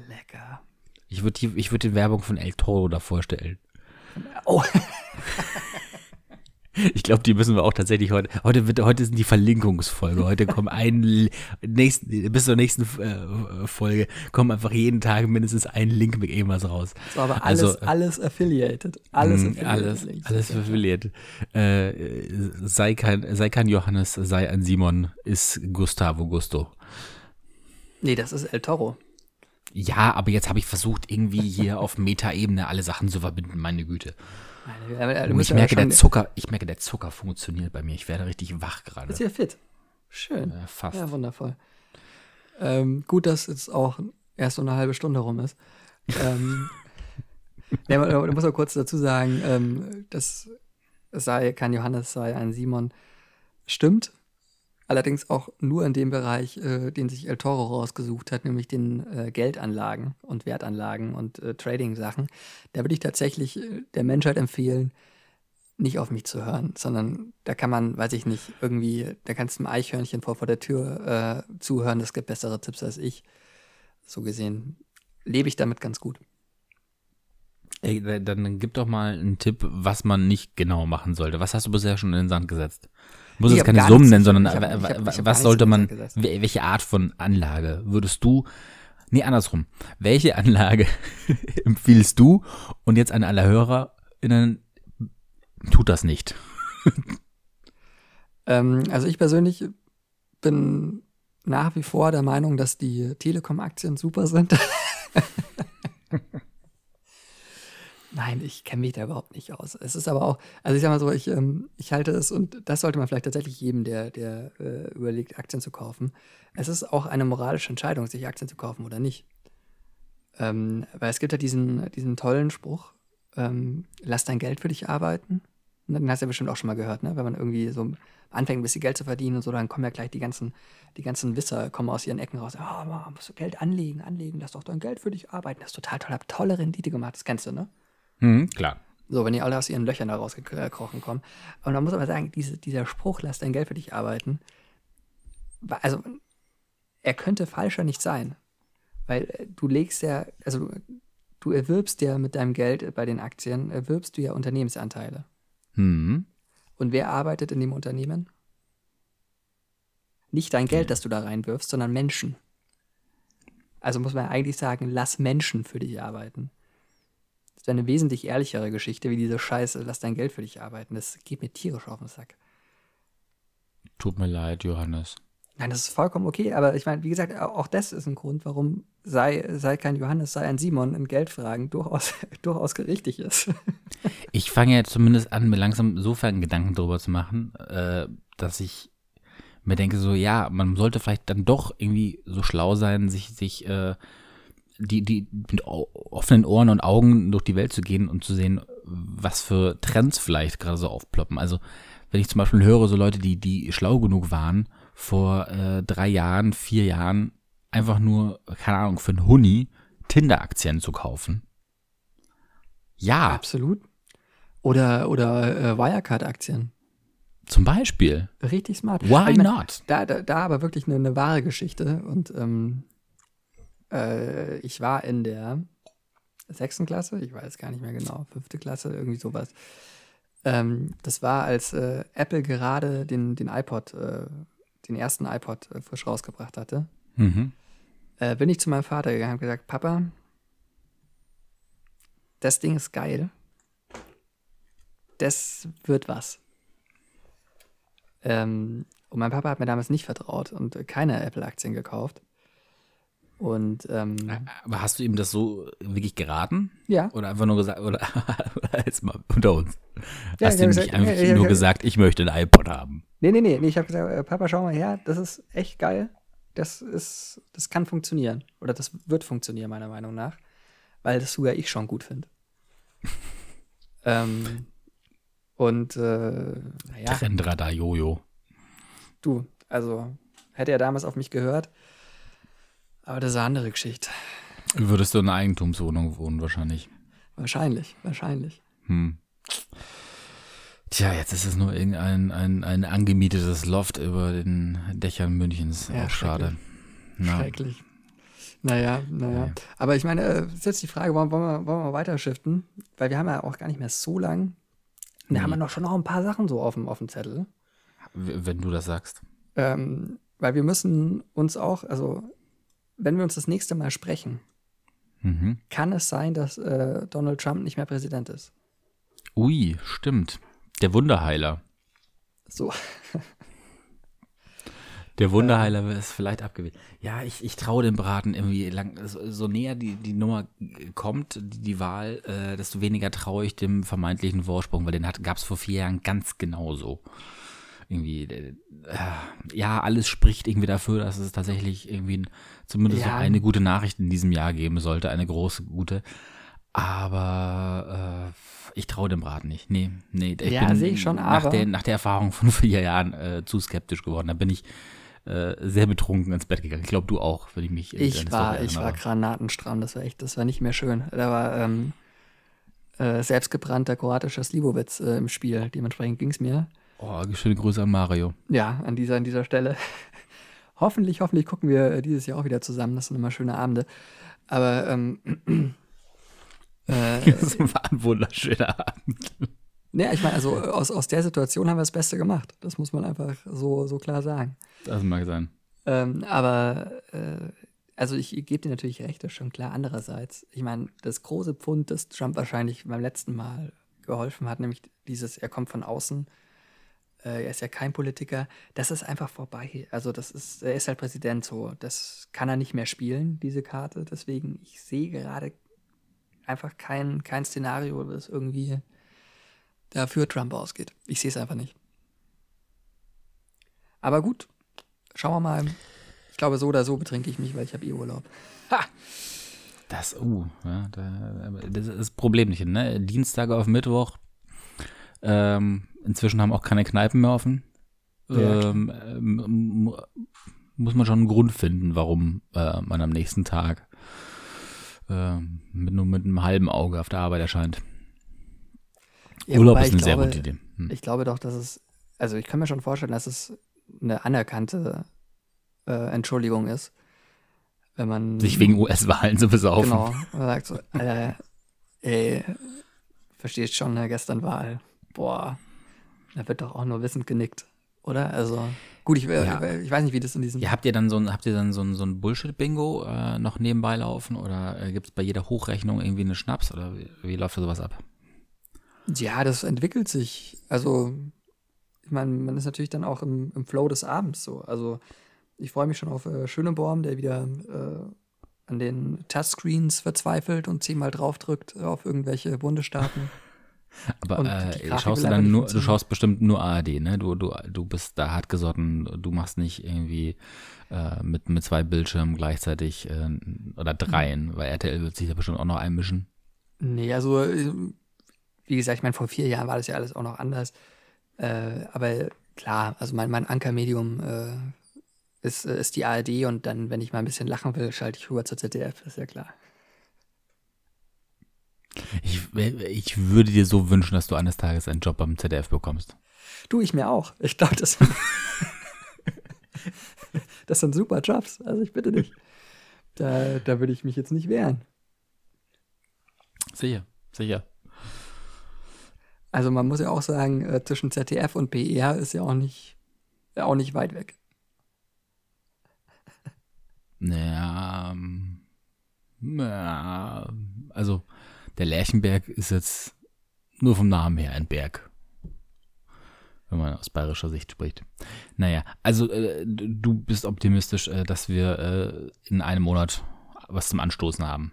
Ich würde die, ich würd die Werbung von El Toro davor stellen. Oh. Ich glaube, die müssen wir auch tatsächlich heute. Heute wird, heute sind die Verlinkungsfolge. Heute kommen ein nächsten, bis zur nächsten äh, Folge kommen einfach jeden Tag mindestens ein Link mit irgendwas raus. So, aber alles, also, alles affiliated. Alles mh, affiliated. Alles, alles affiliated. Äh, sei kein, sei kein Johannes, sei ein Simon, ist Gustavo Gusto. Nee, das ist El Toro. Ja, aber jetzt habe ich versucht, irgendwie hier auf Meta-Ebene alle Sachen zu verbinden, meine Güte. Oh, ich merke, der Zucker, ich merke, der Zucker funktioniert bei mir. Ich werde richtig wach gerade. Ist ja fit. Schön. Ja, fast. Ja, wundervoll. Ähm, gut, dass jetzt auch erst so eine halbe Stunde rum ist. ähm, ja, man, muss auch kurz dazu sagen, ähm, dass es sei kein Johannes, sei ein Simon. Stimmt. Allerdings auch nur in dem Bereich, äh, den sich El Toro rausgesucht hat, nämlich den äh, Geldanlagen und Wertanlagen und äh, Trading-Sachen. Da würde ich tatsächlich äh, der Menschheit empfehlen, nicht auf mich zu hören, sondern da kann man, weiß ich nicht, irgendwie, da kannst du einem Eichhörnchen vor, vor der Tür äh, zuhören, das gibt bessere Tipps als ich. So gesehen lebe ich damit ganz gut. Ey, dann gib doch mal einen Tipp, was man nicht genau machen sollte. Was hast du bisher schon in den Sand gesetzt? Muss jetzt keine Summen nennen, sondern hab, ich hab, ich hab was sollte man, welche Art von Anlage würdest du, nee, andersrum, welche Anlage empfiehlst du und jetzt an alle HörerInnen tut das nicht? ähm, also ich persönlich bin nach wie vor der Meinung, dass die Telekom-Aktien super sind. Nein, ich kenne mich da überhaupt nicht aus. Es ist aber auch, also ich sag mal so, ich, ähm, ich halte es, und das sollte man vielleicht tatsächlich jedem, der, der äh, überlegt, Aktien zu kaufen. Es ist auch eine moralische Entscheidung, sich Aktien zu kaufen oder nicht. Ähm, weil es gibt ja diesen, diesen tollen Spruch, ähm, lass dein Geld für dich arbeiten. Den hast du ja bestimmt auch schon mal gehört, ne? Wenn man irgendwie so anfängt, ein bisschen Geld zu verdienen und so, dann kommen ja gleich die ganzen, die ganzen Wisser, kommen aus ihren Ecken raus. Oh, musst du Geld anlegen, anlegen, lass doch dein Geld für dich arbeiten. Das ist total toll, hab tolle Rendite gemacht, das kennst du, ne? Mhm, klar. So, wenn die alle aus ihren Löchern da rausgekrochen kommen. Und man muss aber sagen, diese, dieser Spruch, lass dein Geld für dich arbeiten, also er könnte falscher nicht sein. Weil äh, du legst ja, also du erwirbst ja mit deinem Geld bei den Aktien, erwirbst du ja Unternehmensanteile. Mhm. Und wer arbeitet in dem Unternehmen? Nicht dein Geld, das du da reinwirfst, sondern Menschen. Also muss man eigentlich sagen, lass Menschen für dich arbeiten ist eine wesentlich ehrlichere Geschichte, wie diese Scheiße, lass dein Geld für dich arbeiten. Das geht mir tierisch auf den Sack. Tut mir leid, Johannes. Nein, das ist vollkommen okay, aber ich meine, wie gesagt, auch das ist ein Grund, warum sei, sei kein Johannes, sei ein Simon in Geldfragen durchaus, durchaus richtig ist. ich fange ja zumindest an, mir langsam sofern Gedanken darüber zu machen, äh, dass ich mir denke, so, ja, man sollte vielleicht dann doch irgendwie so schlau sein, sich, sich äh, die, die mit offenen Ohren und Augen durch die Welt zu gehen und zu sehen, was für Trends vielleicht gerade so aufploppen. Also wenn ich zum Beispiel höre, so Leute, die, die schlau genug waren, vor äh, drei Jahren, vier Jahren, einfach nur, keine Ahnung, für einen Huni Tinder-Aktien zu kaufen. Ja. Absolut. Oder, oder äh, Wirecard-Aktien. Zum Beispiel. Richtig smart. Why ich mein, not? Da, da, da aber wirklich eine, eine wahre Geschichte und ähm, äh, ich war in der sechsten Klasse, ich weiß gar nicht mehr genau, fünfte Klasse, irgendwie sowas. Ähm, das war, als äh, Apple gerade den, den iPod, äh, den ersten iPod äh, frisch rausgebracht hatte. Mhm. Äh, bin ich zu meinem Vater gegangen und gesagt, Papa, das Ding ist geil. Das wird was. Ähm, und mein Papa hat mir damals nicht vertraut und keine Apple-Aktien gekauft. Und, ähm, Aber hast du ihm das so wirklich geraten? Ja. Oder einfach nur gesagt, oder, jetzt mal unter uns. Ja, hast du ihm nicht einfach ja, nur gesagt, ich möchte ein iPod haben? Nee, nee, nee. nee ich habe gesagt, äh, Papa, schau mal her, das ist echt geil. Das ist, das kann funktionieren. Oder das wird funktionieren, meiner Meinung nach. Weil das sogar ich schon gut finde. ähm, und, äh, naja. Trendradar Jojo. Du, also, hätte er damals auf mich gehört, aber das ist eine andere Geschichte. Würdest du in einer Eigentumswohnung wohnen, wahrscheinlich? Wahrscheinlich, wahrscheinlich. Hm. Tja, jetzt ist es nur irgendein ein, ein angemietetes Loft über den Dächern Münchens. Ja, Auch schade. Na. Schrecklich. Naja, naja. Ja. Aber ich meine, äh, ist jetzt die Frage, wollen, wollen, wir, wollen wir weiter shiften? Weil wir haben ja auch gar nicht mehr so lang. Da haben wir noch schon noch ein paar Sachen so auf dem, auf dem Zettel. Wenn du das sagst. Ähm, weil wir müssen uns auch, also wenn wir uns das nächste Mal sprechen, Mhm. kann es sein, dass äh, Donald Trump nicht mehr Präsident ist. Ui, stimmt. Der Wunderheiler. So. Der Wunderheiler ist vielleicht abgewählt. Ja, ich, ich traue dem Braten irgendwie lang. So, so näher die, die Nummer kommt, die, die Wahl, äh, desto weniger traue ich dem vermeintlichen Vorsprung, weil den gab es vor vier Jahren ganz genauso. Irgendwie, äh, ja, alles spricht irgendwie dafür, dass es tatsächlich irgendwie zumindest Ja. eine gute Nachricht in diesem Jahr geben sollte, eine große gute. Aber äh, ich traue dem Braten nicht. Nee, nee. Ich Ja, sehe ich schon, nach aber- Der, nach der Erfahrung von vier Jahren äh, zu skeptisch geworden. Da bin ich äh, sehr betrunken ins Bett gegangen. Ich glaube, du auch, wenn ich mich Ich war, ich war granatenstramm, das war echt, das war nicht mehr schön. Da war ähm, äh, selbstgebrannter kroatischer Slivovitz äh, im Spiel. Dementsprechend ging es mir. Oh, schöne Grüße an Mario. Ja, an dieser, an dieser Stelle. hoffentlich, hoffentlich gucken wir äh, dieses Jahr auch wieder zusammen. Das sind immer schöne Abende. Aber ähm, äh, Das war ein wunderschöner Abend. ne, ich meine, also äh, aus, aus der Situation haben wir das Beste gemacht. Das muss man einfach so, so klar sagen. Das mag sein. Ähm, aber äh, also ich gebe dir natürlich recht, das ist schon klar. Andererseits, ich meine, das große Pfund, das Trump wahrscheinlich beim letzten Mal geholfen hat, nämlich dieses, er kommt von außen, er ist ja kein Politiker, das ist einfach vorbei. Also das ist, er ist halt Präsident so, das kann er nicht mehr spielen, diese Karte. Deswegen, ich sehe gerade einfach kein, kein Szenario, das irgendwie da für Trump ausgeht. Ich sehe es einfach nicht. Aber gut, schauen wir mal. Ich glaube, so oder so betrinke ich mich, weil ich habe eh Urlaub. Das, uh, ja, da, das ist das Problem nicht, ne? Dienstag auf Mittwoch. Ähm, inzwischen haben auch keine Kneipen mehr offen. Ja, ähm, ähm, mu- muss man schon einen Grund finden, warum äh, man am nächsten Tag ähm, mit nur mit einem halben Auge auf der Arbeit erscheint. Ja, Urlaub ist eine ich sehr glaube, gute Idee. Hm. Ich glaube doch, dass es, also ich kann mir schon vorstellen, dass es eine anerkannte äh, Entschuldigung ist, wenn man Sich wegen US-Wahlen zu besaufen. genau man sagt so, Alter, ey, verstehst schon, ne, gestern Wahl, boah, da wird doch auch nur wissend genickt, oder? Also gut, ich, Ja. äh, ich weiß nicht, wie das in diesem Ja, habt ihr dann so ein, habt ihr dann so ein, so ein Bullshit-Bingo äh, noch nebenbei laufen oder äh, gibt es bei jeder Hochrechnung irgendwie eine Schnaps oder wie, wie läuft da sowas ab? Ja, das entwickelt sich. Also, ich meine, man ist natürlich dann auch im, im Flow des Abends so. Also, ich freue mich schon auf äh, Schöneborn, der wieder äh, an den Touchscreens verzweifelt und zehnmal draufdrückt auf irgendwelche Bundesstaaten. Aber äh, Grafik schaust du dann nur, du schaust bestimmt nur ARD, ne? Du, du, du bist da hartgesotten, du machst nicht irgendwie äh, mit, mit zwei Bildschirmen gleichzeitig äh, oder dreien, weil RTL wird sich da bestimmt auch noch einmischen. Nee, also, wie gesagt, ich meine, vor vier Jahren war das ja alles auch noch anders. Äh, aber klar, also mein, mein Ankermedium äh, ist, äh, ist die ARD und dann, wenn ich mal ein bisschen lachen will, schalte ich rüber zur ZDF, ist ja klar. Ich, ich würde dir so wünschen, dass du eines Tages einen Job beim ZDF bekommst. Du, ich mir auch. Ich glaube, das, das sind super Jobs. Also ich bitte dich. Da, da würde ich mich jetzt nicht wehren. Sicher, sicher. Also man muss ja auch sagen, äh, zwischen ZDF und BR ist ja auch nicht, ja auch nicht weit weg. Naja, ähm, ja, also der Lerchenberg ist jetzt nur vom Namen her ein Berg. Wenn man aus bayerischer Sicht spricht. Naja, also äh, du bist optimistisch, äh, dass wir äh, in einem Monat was zum Anstoßen haben.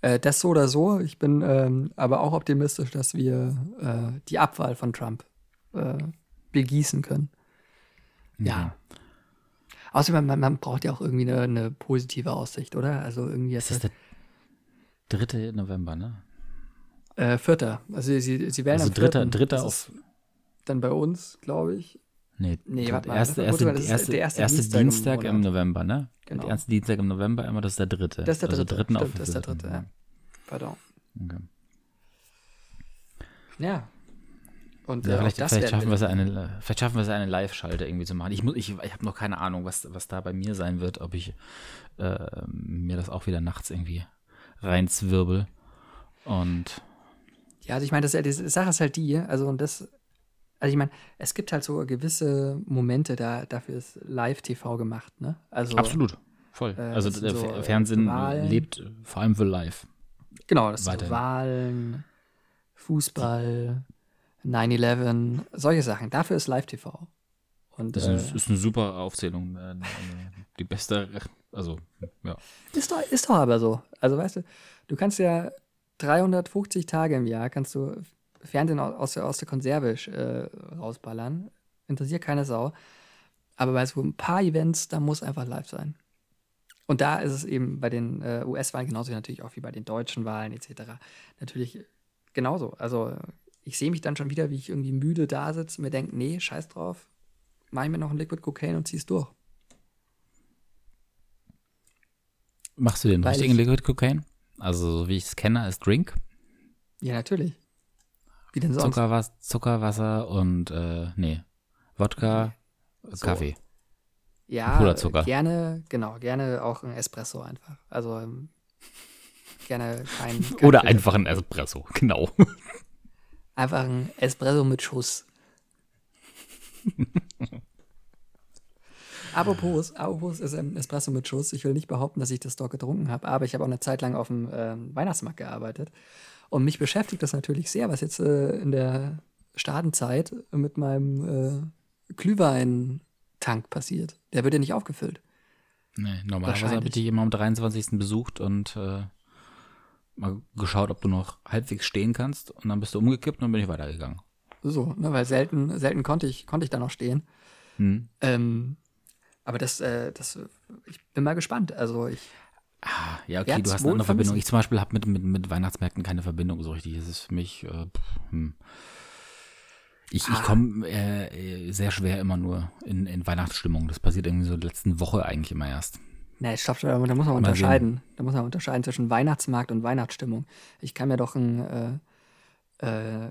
Äh, das so oder so. Ich bin ähm, aber auch optimistisch, dass wir äh, die Abwahl von Trump äh, begießen können. Ja. Außerdem, man, man braucht ja auch irgendwie eine, eine positive Aussicht, oder? Also irgendwie ist der 3. November, ne? äh, Vierter. Also sie, sie wählen Also am dritter, Vierten. dritter Das auf. ist Dann bei uns, glaube ich. Nee, Nee, warte mal, erste, das- erste, der erste erste Dienstag im Dienstag im, Monat. November, ne? Genau. Der erste Dienstag im November, immer das ist der dritte. Das ist der Also dritte. dritten auf Stimmt, das ist der dritte, ja. Pardon. Okay. Ja. Und Ja, äh, vielleicht, vielleicht, schaffen wir es eine, vielleicht schaffen wir es eine Live-Schalte irgendwie zu machen. Ich, muss- ich, ich habe noch keine Ahnung, was, was da bei mir sein wird, ob ich äh, mir das auch wieder nachts irgendwie reinzwirbel. Und Ja, also ich meine, das, die Sache ist halt die, also und das, also ich meine, es gibt halt so gewisse Momente, da, dafür ist Live-TV gemacht, ne? Also, Absolut, voll. äh, also so, Fer- äh, Fernsehen Wahlen. lebt vor allem für live. Genau, das sind so. Wahlen, Fußball, 9-11, solche Sachen. Dafür ist Live-TV. Und Das äh, ist, ist eine super Aufzählung. äh, Die beste, also, ja. Ist doch, ist doch aber so. Also weißt du, du kannst ja 350 Tage im Jahr kannst du Fernsehen au- aus der, aus der Konserve äh, rausballern. Interessiert keine Sau. Aber bei so ein paar Events, da muss einfach live sein. Und da ist es eben bei den äh, US-Wahlen genauso natürlich auch wie bei den deutschen Wahlen etc. Natürlich genauso. Also ich sehe mich dann schon wieder, wie ich irgendwie müde da sitze und mir denke, nee, scheiß drauf, mach ich mir noch ein Liquid Cocaine und zieh's durch. Machst du den Weil richtigen ich- Liquid Cocaine? Also, so wie ich es kenne, als Drink. Ja, natürlich. Wie denn sonst? Zuckerwas Zuckerwasser und, äh, nee, Wodka, So. Kaffee. Ja, Puderzucker. gerne, genau, gerne auch ein Espresso einfach. Also ähm, gerne kein, kein Oder Filter. einfach ein Espresso, genau. einfach ein Espresso mit Schuss. apropos, apropos ist ein Espresso mit Schuss. Ich will nicht behaupten, dass ich das dort getrunken habe, aber ich habe auch eine Zeit lang auf dem ähm, Weihnachtsmarkt gearbeitet. Und mich beschäftigt das natürlich sehr, was jetzt äh, in der Stadenzeit mit meinem äh, Glühwein-Tank passiert. Der wird ja nicht aufgefüllt. Nee, normalerweise habe ich dich immer am 23. besucht und äh, mal geschaut, ob du noch halbwegs stehen kannst. Und dann bist du umgekippt und dann bin ich weitergegangen. So, ne, weil selten, selten konnte ich, konnte ich da noch stehen. Hm. Ähm, aber das, äh, das, ich bin mal gespannt. Also ich, Ah, ja, okay, du hast eine andere Verbindung. Ich zum Beispiel habe mit, mit, mit Weihnachtsmärkten keine Verbindung so richtig. Es ist für mich, äh, hm. Ich, ich Ah. komme äh, äh, sehr schwer immer nur in, in Weihnachtsstimmung. Das passiert irgendwie so in der letzten Woche eigentlich immer erst. ne, stopp, da muss man unterscheiden. Da muss man unterscheiden zwischen Weihnachtsmarkt und Weihnachtsstimmung. Ich kann mir doch ein, äh, äh,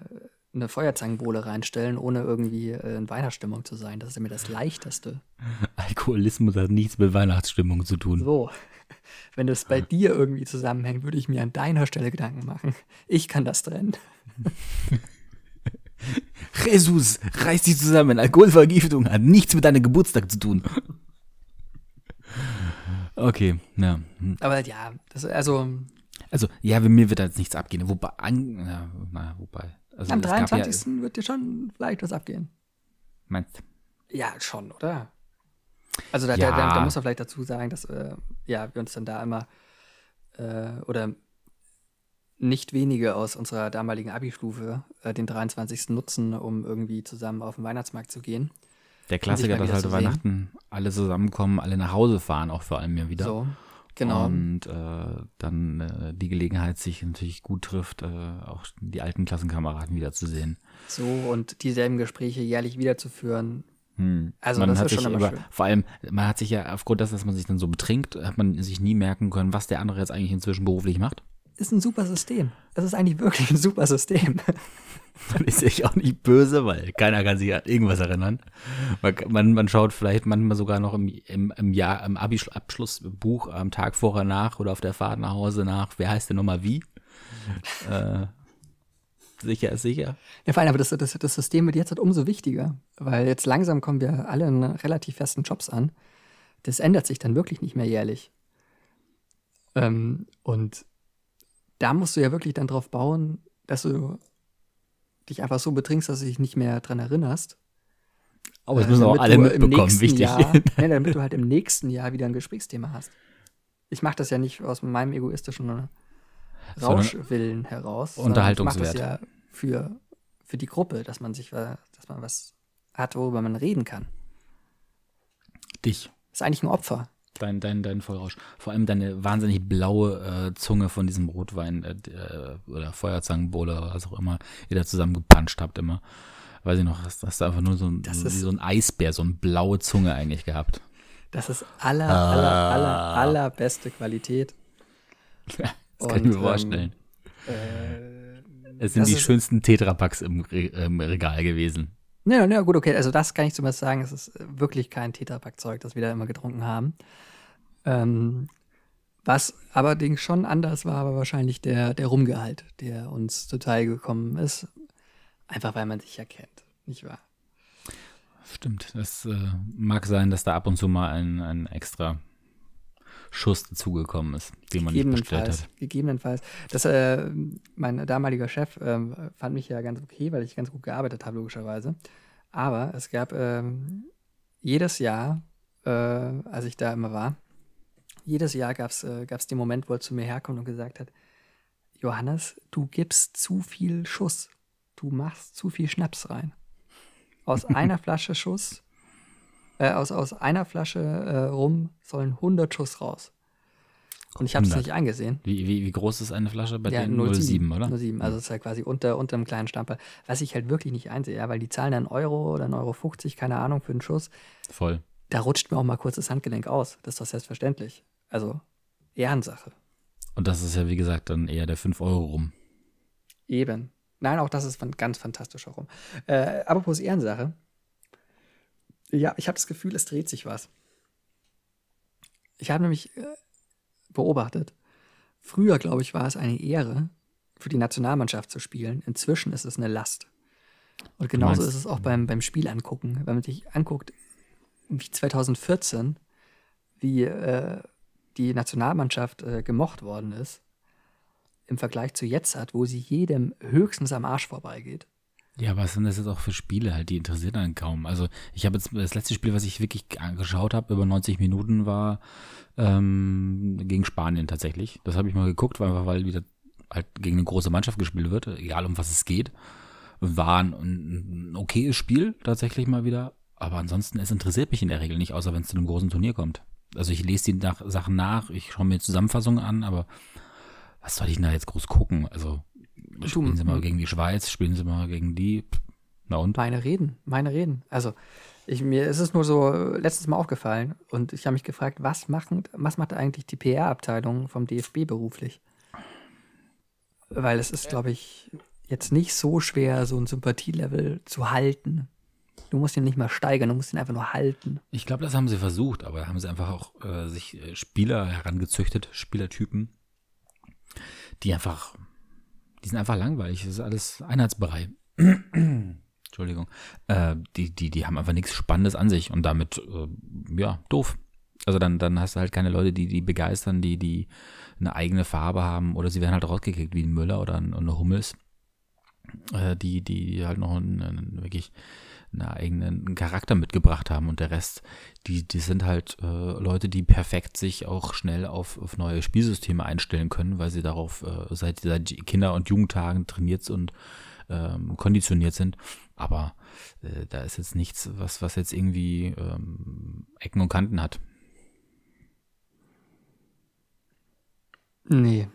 eine Feuerzangenbowle reinstellen, ohne irgendwie äh, in Weihnachtsstimmung zu sein. Das ist ja mir das Leichteste. Alkoholismus hat nichts mit Weihnachtsstimmung zu tun. So. Wenn das bei dir irgendwie zusammenhängt, würde ich mir an deiner Stelle Gedanken machen. Ich kann das trennen. Jesus, reiß dich zusammen. Alkoholvergiftung hat nichts mit deinem Geburtstag zu tun. Okay, ja. Aber ja, das, also Also, ja, mir wird da jetzt nichts abgehen. Wobei, na, wobei. Also, am es gab 23. wird dir schon vielleicht was abgehen. meinst Ja, schon, oder? Also da, Ja. da, da, da muss man vielleicht dazu sagen, dass äh, ja, wir uns dann da immer äh, oder nicht wenige aus unserer damaligen Abi-Stufe äh, den 23. nutzen, um irgendwie zusammen auf den Weihnachtsmarkt zu gehen. Der Klassiker, dass halt. Weihnachten alle zusammenkommen, alle nach Hause fahren, auch vor allem ja wieder. So, genau. Und äh, dann äh, die Gelegenheit sich natürlich gut trifft, äh, auch die alten Klassenkameraden wiederzusehen. So, und dieselben Gespräche jährlich wiederzuführen. Hm. Also man das hat ist schon sich immer über, schön. vor allem, man hat sich ja aufgrund dessen, dass man sich dann so betrinkt, hat man sich nie merken können, was der andere jetzt eigentlich inzwischen beruflich macht. Ist ein super System. Das ist eigentlich wirklich ein super System. Dann ist ich auch nicht böse, weil keiner kann sich an irgendwas erinnern. Man, man, man schaut vielleicht manchmal sogar noch im, im, im Jahr, im Abi-Abschlussbuch am Tag vorher nach oder auf der Fahrt nach Hause nach, wer heißt denn nochmal wie? äh, sicher ist sicher. Ja, vor allem, aber das, das, das System wird jetzt halt umso wichtiger, weil jetzt langsam kommen wir alle in relativ festen Jobs an. Das ändert sich dann wirklich nicht mehr jährlich. Ähm, und da musst du ja wirklich dann drauf bauen, dass du dich einfach so betrinkst, dass du dich nicht mehr dran erinnerst. Aber das Äh, müssen auch alle mitbekommen, wichtig. Jahr, nee, damit du halt im nächsten Jahr wieder ein Gesprächsthema hast. Ich mache das ja nicht aus meinem egoistischen Rauschwillen heraus. sondern Ich mache das Unterhaltungswert. ja für, für die Gruppe, dass man sich, dass man was hat, worüber man reden kann. Dich, Das ist eigentlich ein Opfer. Dein, dein, dein Vollrausch. Vor allem deine wahnsinnig blaue äh, Zunge von diesem Rotwein äh, äh, oder Feuerzangenbowle oder was auch immer ihr da zusammengepanscht habt immer. Weiß ich noch, hast, hast du einfach nur so ein, ist- so ein Eisbär, so eine blaue Zunge eigentlich gehabt. Das ist aller, Ah. aller, aller, allerbeste Qualität. Das kann ich Und, mir vorstellen. Äh, Es sind die ist- schönsten Tetrapacks im, Re im Regal gewesen. Ja, ja, gut, okay. Also das kann ich zumindest sagen. Es ist wirklich kein Tetrapack-Zeug, das wir da immer getrunken haben. Ähm, Was allerdings schon anders war, aber wahrscheinlich der, der Rumgehalt, der uns zuteil gekommen ist. Einfach weil man sich ja kennt, nicht wahr? Stimmt. Es äh, mag sein, dass da ab und zu mal ein, ein extra Schuss dazugekommen ist, den man nicht bestellt hat. Gegebenenfalls. Das, äh, mein damaliger Chef äh, fand mich ja ganz okay, weil ich ganz gut gearbeitet habe, logischerweise. Aber es gab ähm, jedes Jahr, äh, als ich da immer war, jedes Jahr gab es äh, den Moment, wo er zu mir herkommt und gesagt hat, Johannes, du gibst zu viel Schuss. Du machst zu viel Schnaps rein. Aus einer Flasche Schuss, äh, aus, aus einer Flasche äh, rum sollen 100 Schuss raus. Und ich habe es nicht eingesehen. Wie, wie, wie groß ist eine Flasche bei ja, 07, 07, oder? 07, also es ist halt quasi unter, unter einem kleinen Stamperl. Was ich halt wirklich nicht einsehe, ja, weil die zahlen dann Euro oder 1,50 Euro, 50, keine Ahnung, für einen Schuss. Voll. Da rutscht mir auch mal kurz das Handgelenk aus. Das ist doch selbstverständlich. Also Ehrensache. Und das ist ja, wie gesagt, dann eher der 5 Euro rum. Eben. Nein, auch das ist ganz fantastisch herum. Äh, apropos Ehrensache. Ja, ich habe das Gefühl, es dreht sich was. Ich habe nämlich äh, beobachtet, früher, glaube ich, war es eine Ehre, für die Nationalmannschaft zu spielen. Inzwischen ist es eine Last. Und genauso ist es auch beim, beim Spiel angucken. Wenn man sich anguckt, wie 2014, wie äh, die Nationalmannschaft äh, gemocht worden ist, im Vergleich zu jetzt hat, wo sie jedem höchstens am Arsch vorbeigeht. Ja, was sind das jetzt auch für Spiele halt, die interessieren einen kaum. Also ich habe jetzt das letzte Spiel, was ich wirklich angeschaut habe, über 90 Minuten war ähm, gegen Spanien tatsächlich. Das habe ich mal geguckt, weil, weil wieder halt gegen eine große Mannschaft gespielt wird, egal um was es geht. War ein, ein okayes Spiel tatsächlich mal wieder, aber ansonsten, es interessiert mich in der Regel nicht, außer wenn es zu einem großen Turnier kommt. Also ich lese die nach, Sachen nach, ich schaue mir Zusammenfassungen an, aber was soll ich denn da jetzt groß gucken? Also spielen sie mal gegen die Schweiz, spielen sie mal gegen die. Na und? Meine Reden, meine Reden. Also ich, mir ist es nur so letztes Mal aufgefallen und ich habe mich gefragt, was, machen, was macht eigentlich die PR-Abteilung vom DFB beruflich? Weil es ist, glaube ich, jetzt nicht so schwer, so ein Sympathielevel zu halten. Du musst ihn nicht mal steigern, du musst ihn einfach nur halten. Ich glaube, das haben sie versucht, aber haben sie einfach auch äh, sich äh, Spieler herangezüchtet, Spielertypen, die einfach, die sind einfach langweilig. Das ist alles Einheitsbrei. Entschuldigung. Äh, die, die, die haben einfach nichts Spannendes an sich und damit, äh, ja, doof. Also dann, dann hast du halt keine Leute, die die begeistern, die, die eine eigene Farbe haben oder sie werden halt rausgekickt wie ein Müller oder ein, eine Hummels, äh, die, die halt noch einen, einen wirklich einen eigenen Charakter mitgebracht haben und der Rest, die, die sind halt äh, Leute, die perfekt sich auch schnell auf, auf neue Spielsysteme einstellen können, weil sie darauf äh, seit, seit Kinder- und Jugendtagen trainiert und ähm, konditioniert sind. Aber äh, da ist jetzt nichts, was, was jetzt irgendwie ähm, Ecken und Kanten hat. Nee,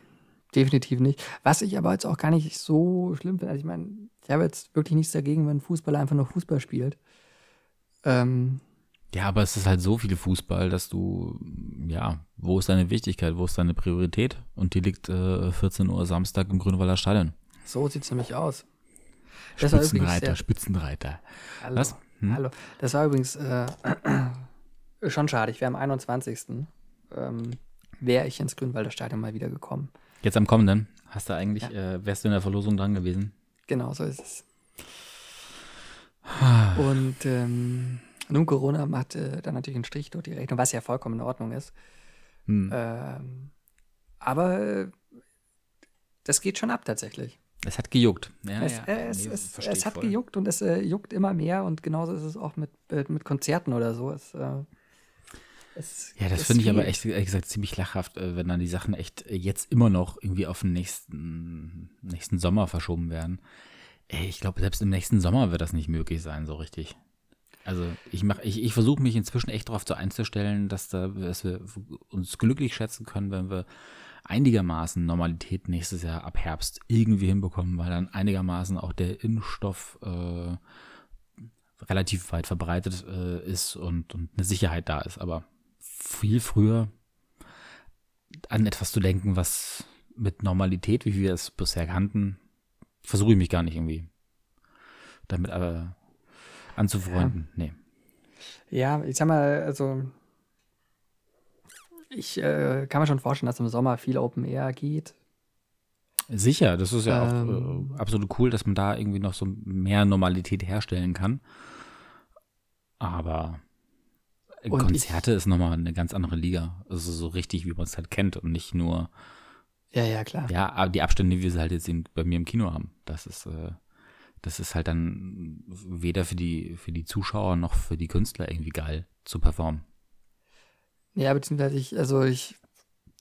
definitiv nicht. Was ich aber jetzt auch gar nicht so schlimm finde. Also ich meine, ich habe jetzt wirklich nichts dagegen, wenn ein Fußballer einfach nur Fußball spielt. Ähm, ja, aber es ist halt so viel Fußball, dass du, ja, wo ist deine Wichtigkeit, wo ist deine Priorität? Und die liegt äh, 14 Uhr Samstag im Grünwalder Stadion. So sieht es nämlich aus. Das Spitzenreiter, sehr, Spitzenreiter. Hallo, Was? Hm? Hallo. Das war übrigens äh, schon schade. Ich wäre am 21. Ähm, wäre ich ins Grünwalder Stadion mal wieder gekommen. Jetzt am kommenden? Hast du eigentlich, ja. äh, wärst du in der Verlosung dran gewesen? Genau, so ist es. Und ähm, nun Corona macht äh, dann natürlich einen Strich durch die Rechnung, was ja vollkommen in Ordnung ist. Hm. Ähm, aber äh, das geht schon ab tatsächlich. Es hat gejuckt. Ja, es, ja. Äh, es, nee, es, es hat voll. gejuckt und es äh, juckt immer mehr und genauso ist es auch mit, äh, mit Konzerten oder so. Es, äh, ja, das finde ich aber echt, ehrlich gesagt, ziemlich lachhaft, äh, wenn dann die Sachen echt jetzt immer noch irgendwie auf den nächsten, nächsten Sommer verschoben werden. Ich glaube, selbst im nächsten Sommer wird das nicht möglich sein, so richtig. Also ich mache, ich, ich versuche mich inzwischen echt darauf zu einzustellen, dass, da, dass wir uns glücklich schätzen können, wenn wir einigermaßen Normalität nächstes Jahr ab Herbst irgendwie hinbekommen, weil dann einigermaßen auch der Impfstoff äh, relativ weit verbreitet äh, ist und, und eine Sicherheit da ist. Aber viel früher an etwas zu denken, was mit Normalität, wie wir es bisher kannten, versuche ich mich gar nicht irgendwie damit aber anzufreunden. Ja. Nee. Ja, ich sag mal, also ich äh, kann mir schon vorstellen, dass im Sommer viel Open Air geht. Sicher, das ist ja Ähm. auch äh, absolut cool, dass man da irgendwie noch so mehr Normalität herstellen kann. Aber Und Konzerte ist nochmal eine ganz andere Liga. Also so richtig, wie man es halt kennt und nicht nur, Ja, ja, klar. ja, aber die Abstände, wie wir sie halt jetzt in, bei mir im Kino haben. Das ist, äh, das ist halt dann weder für die, für die Zuschauer noch für die Künstler irgendwie geil zu performen. Ja, beziehungsweise ich, also ich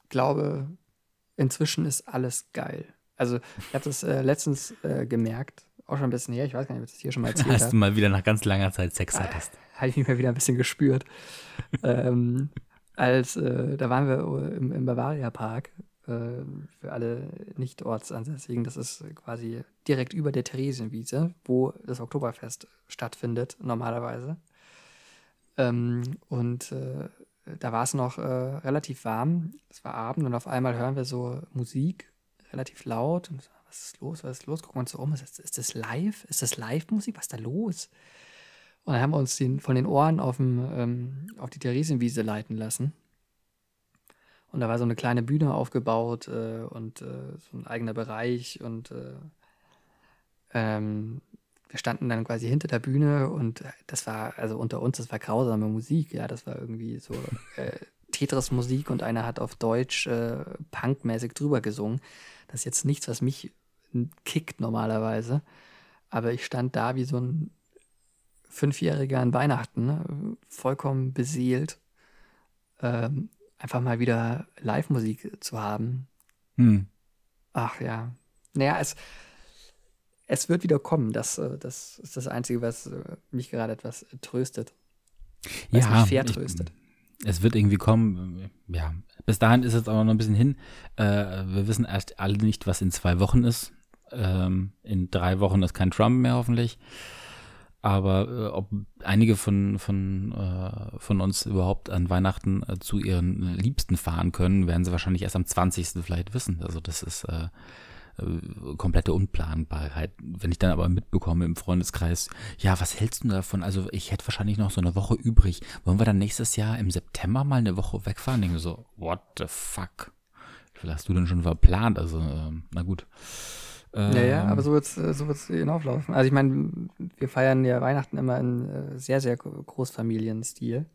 glaube, inzwischen ist alles geil. Also ich habe das äh, letztens äh, gemerkt, auch schon ein bisschen her, ich weiß gar nicht, ob ich das hier schon mal erzählt habe. du mal wieder nach ganz langer Zeit Sex hattest. habe ich mich mal wieder ein bisschen gespürt. ähm, als äh, da waren wir im, im Bavaria Park äh, für alle nicht ortsansässigen. Das ist quasi direkt über der Theresienwiese, wo das Oktoberfest stattfindet normalerweise. Ähm, und äh, da war es noch äh, relativ warm. Es war Abend und auf einmal hören wir so Musik relativ laut. Und was ist los? Was ist los? Gucken wir uns so um. Ist das, ist das live? Ist das Live-Musik? Was ist da los? Und dann haben wir uns den, von den Ohren auf, dem, ähm, auf die Theresienwiese leiten lassen. Und da war so eine kleine Bühne aufgebaut äh, und äh, so ein eigener Bereich. Und äh, ähm, wir standen dann quasi hinter der Bühne und das war, also unter uns, das war grausame Musik. Ja, das war irgendwie so äh, Tetris-Musik und einer hat auf Deutsch äh, punkmäßig drüber gesungen. Das ist jetzt nichts, was mich kickt normalerweise. Aber ich stand da wie so ein Fünfjähriger an Weihnachten, ne? vollkommen beseelt, ähm, einfach mal wieder Live-Musik zu haben. Hm. Ach ja. Naja, es, es wird wieder kommen. Das, äh, das ist das Einzige, was äh, mich gerade etwas tröstet. Was Ja, mich fair tröstet. Es wird irgendwie kommen. Ja, bis dahin ist es aber noch ein bisschen hin. Äh, wir wissen erst alle nicht, was in zwei Wochen ist. Ähm, in drei Wochen ist kein Trump mehr hoffentlich. Aber äh, ob einige von, von, äh, von uns überhaupt an Weihnachten äh, zu ihren Liebsten fahren können, werden sie wahrscheinlich erst am 20. vielleicht wissen. Also das ist äh, äh, komplette Unplanbarkeit. Wenn ich dann aber mitbekomme im Freundeskreis, ja, was hältst du davon? Also ich hätte wahrscheinlich noch so eine Woche übrig. Wollen wir dann nächstes Jahr im September mal eine Woche wegfahren? Denke so, what the fuck? Wie viel hast du denn schon verplant? Also, ähm, na gut. Ja, ja, Ähm, aber so wird es so wird's hinauflaufen. Also ich meine, wir feiern ja Weihnachten immer in äh, sehr, sehr Gro- Großfamilienstil.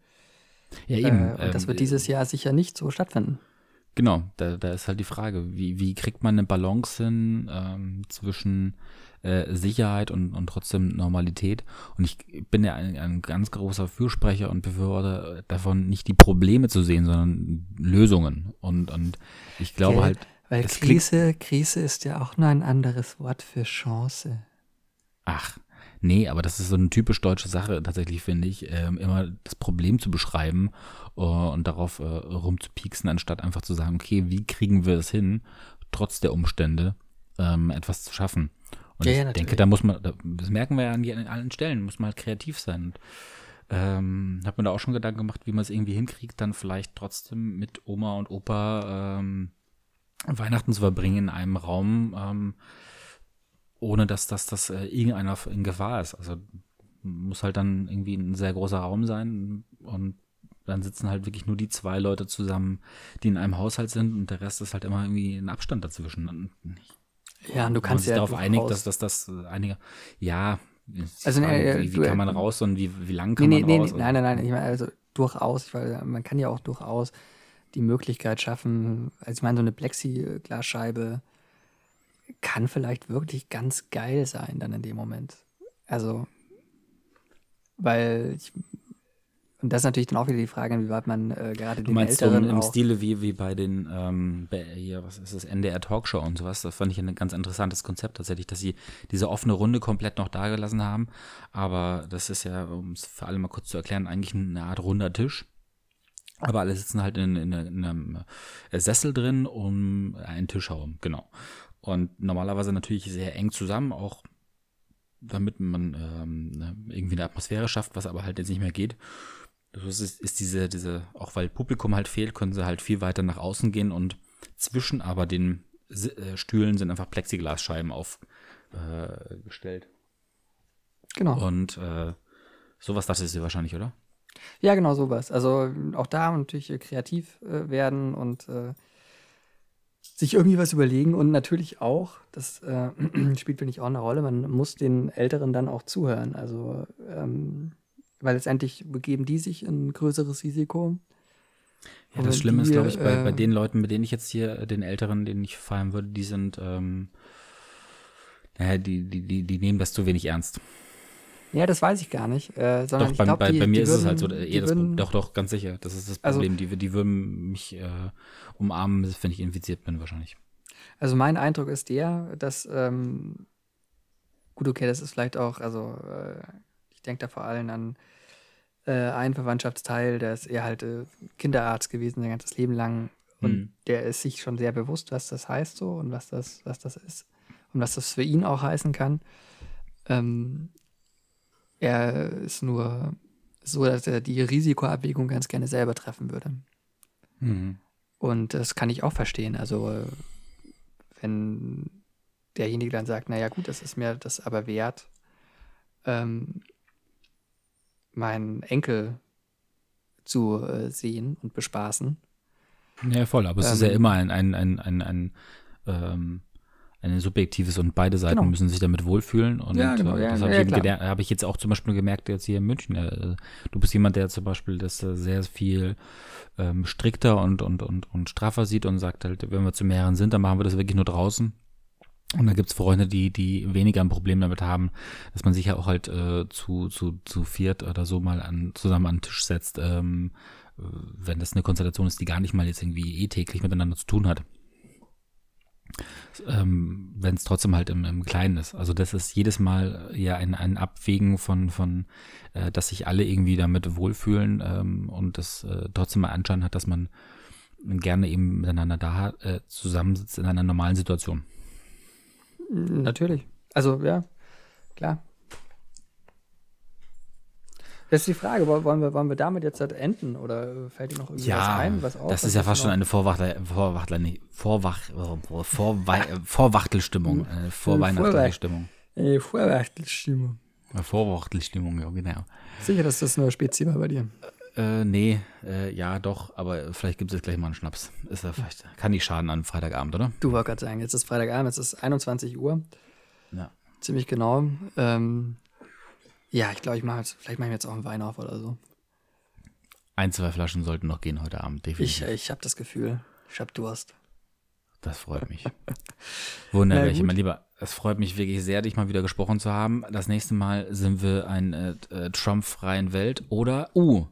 ja, eben. Äh, und das ähm, wird dieses Jahr sicher nicht so stattfinden. Genau, da, da ist halt die Frage, wie, wie kriegt man eine Balance hin ähm, zwischen äh, Sicherheit und, und trotzdem Normalität? Und ich bin ja ein, ein ganz großer Fürsprecher und Befürworter davon, nicht die Probleme zu sehen, sondern Lösungen. Und, und ich glaube Gell? halt, Weil Krise, Krise ist ja auch nur ein anderes Wort für Chance. ach, nee, aber das ist so eine typisch deutsche Sache tatsächlich, finde ich, ähm, immer das Problem zu beschreiben äh, und darauf äh, rumzupieksen, anstatt einfach zu sagen, okay, wie kriegen wir es hin, trotz der Umstände ähm, etwas zu schaffen. Und Ja, ich ja, denke, da muss man, da- das merken wir ja an, an allen Stellen, muss man halt kreativ sein. Und, ähm, hab mir da auch schon Gedanken gemacht, wie man es irgendwie hinkriegt, dann vielleicht trotzdem mit Oma und Opa ähm, Weihnachten zu verbringen in einem Raum, ähm, ohne dass, dass das äh, irgendeiner in Gefahr ist. Also muss halt dann irgendwie ein sehr großer Raum sein und dann sitzen halt wirklich nur die zwei Leute zusammen, die in einem Haushalt sind und der Rest ist halt immer irgendwie ein Abstand dazwischen. Und Ja, und du kannst sich ja darauf durchaus- einigt, dass, dass das äh, einige, ja, Also, nee, Frage, wie, du, kann man äh, raus und wie, wie lang kann nee, man nee, raus? nee, nein, nein, nein, ich meine, also durchaus, weil man kann ja auch durchaus die Möglichkeit schaffen, also ich meine, so eine Plexiglasscheibe kann vielleicht wirklich ganz geil sein dann in dem Moment. Also, weil ich, und das ist natürlich dann auch wieder die Frage, inwieweit man äh, gerade Du den meinst Älteren im auch, Stile wie, wie bei den, ähm, bei, hier, was ist das, NDR Talkshow und sowas. Das fand ich ein ganz interessantes Konzept tatsächlich, dass sie diese offene Runde komplett noch dagelassen haben. Aber das ist ja, um es für alle mal kurz zu erklären, eigentlich eine Art runder Tisch. Aber alle sitzen halt in, in, in einem Sessel drin um einen Tisch herum, genau. Und normalerweise natürlich sehr eng zusammen, auch damit man ähm, irgendwie eine Atmosphäre schafft, was aber halt jetzt nicht mehr geht. Das ist, ist diese, diese, auch weil Publikum halt fehlt, können sie halt viel weiter nach außen gehen und zwischen aber den äh, Stühlen sind einfach Plexiglasscheiben aufgestellt. Äh, genau. Und äh, sowas dachtest du wahrscheinlich, oder? Ja, genau sowas. Also auch da natürlich äh, kreativ äh, werden und äh, sich irgendwie was überlegen und natürlich auch, das äh, spielt, finde ich, auch eine Rolle, man muss den Älteren dann auch zuhören. Also, ähm, weil letztendlich begeben die sich ein größeres Risiko. Ja, das Schlimme die, ist, glaube ich, bei, bei äh, den Leuten, mit denen ich jetzt hier, äh, den Älteren, denen ich feiern würde, die sind, ähm, naja, die, die, die, die nehmen das zu wenig ernst. Ja, das weiß ich gar nicht. Äh, doch, bei, glaub, bei, die, bei, mir ist würden, es halt so, eh das, würden, doch, doch, ganz sicher. Das ist das also Problem. Also, die, die würden mich äh, umarmen, wenn ich infiziert bin, wahrscheinlich. Also mein Eindruck ist der, dass, ähm, gut, okay, das ist vielleicht auch, also äh, ich denke da vor allem an äh, einen Verwandtschaftsteil, der ist eher halt äh, Kinderarzt gewesen, sein ganzes Leben lang. Und mhm. der ist sich schon sehr bewusst, was das heißt so und was das, was das ist und was das für ihn auch heißen kann. Ähm, er ist nur so, dass er die Risikoabwägung ganz gerne selber treffen würde. Mhm. Und das kann ich auch verstehen. Also, wenn derjenige dann sagt, naja gut, das ist mir das aber wert, ähm, meinen Enkel zu äh, sehen und bespaßen. Ja, voll, aber ähm, es ist ja ähm, immer ein, ein, ein, ein, ein ähm, ein subjektives und beide Seiten genau. müssen sich damit wohlfühlen. Und ja, genau, äh, ja, das habe ja, ich, hab ich, jetzt auch zum Beispiel gemerkt, jetzt hier in München. Äh, du bist jemand, der zum Beispiel das äh, sehr viel ähm, strikter und, und, und, und straffer sieht und sagt halt, wenn wir zu mehreren sind, dann machen wir das wirklich nur draußen. Und da gibt's Freunde, die, die weniger ein Problem damit haben, dass man sich ja auch halt äh, zu, zu, zu viert oder so mal an, zusammen an den Tisch setzt, ähm, wenn das eine Konstellation ist, die gar nicht mal jetzt irgendwie eh täglich miteinander zu tun hat ähm, wenn es trotzdem halt im, im Kleinen ist. Also das ist jedes Mal ja ein, ein Abwägen von, von äh, dass sich alle irgendwie damit wohlfühlen ähm, und das äh, trotzdem mal Anschein hat, dass man gerne eben miteinander da äh, zusammensitzt in einer normalen Situation. Natürlich. Also ja, klar. Das ist die Frage, wollen wir, wollen wir damit jetzt halt enden oder fällt dir noch irgendwas ja, ein? Was auch, das ist ja fast schon eine Vorwachtler, Vorwachtler, nee, Vorwach, Vorwei, Vorwachtelstimmung, äh, vorweihnachtliche Stimmung. Äh, Vorwachtelstimmung. Vorwachtelstimmung, ja, genau. Sicher, dass das nur Spezie war bei dir? Äh, nee, äh, ja, doch, aber vielleicht gibt es jetzt gleich mal einen Schnaps. Ist ja vielleicht, kann nicht schaden an Freitagabend, oder? Du wolltest gerade sagen, jetzt ist Freitagabend, es ist 21 Uhr. Ja. Ziemlich genau. Ähm, ja, ich glaube, ich mache jetzt, vielleicht mache ich jetzt auch einen Wein auf oder so. Ein, zwei Flaschen sollten noch gehen heute Abend, definitiv. Ich, ich habe das Gefühl, ich habe Durst. Das freut mich. Wunderbar, mein Lieber. Es freut mich wirklich sehr, dich mal wieder gesprochen zu haben. Das nächste Mal sind wir in äh, äh, Trump-freien Welt oder, uh,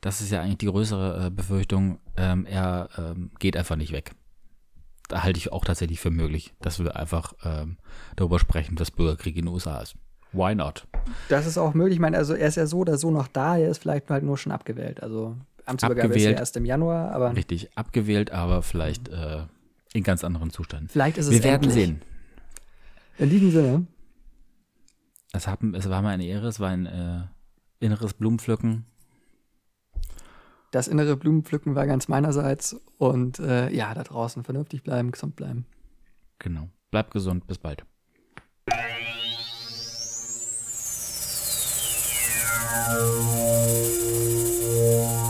das ist ja eigentlich die größere äh, Befürchtung, ähm, er ähm, geht einfach nicht weg. Da halte ich auch tatsächlich für möglich, dass wir einfach ähm, darüber sprechen, dass Bürgerkrieg in den USA ist. Why not? Das ist auch möglich. Ich meine, also er ist ja so oder so noch da, er ist vielleicht halt nur schon abgewählt. Also Amtsübergabe abgewählt, ist ja erst im Januar, aber. Richtig, abgewählt, aber vielleicht äh, in ganz anderen Zuständen. Vielleicht ist es Wir werden sehen. In diesem Sinne. Es, haben, es war mir eine Ehre, es war ein äh, inneres Blumenpflücken. Das innere Blumenpflücken war ganz meinerseits. Und äh, ja, da draußen vernünftig bleiben, gesund bleiben. Genau. Bleibt gesund, bis bald. Thank you.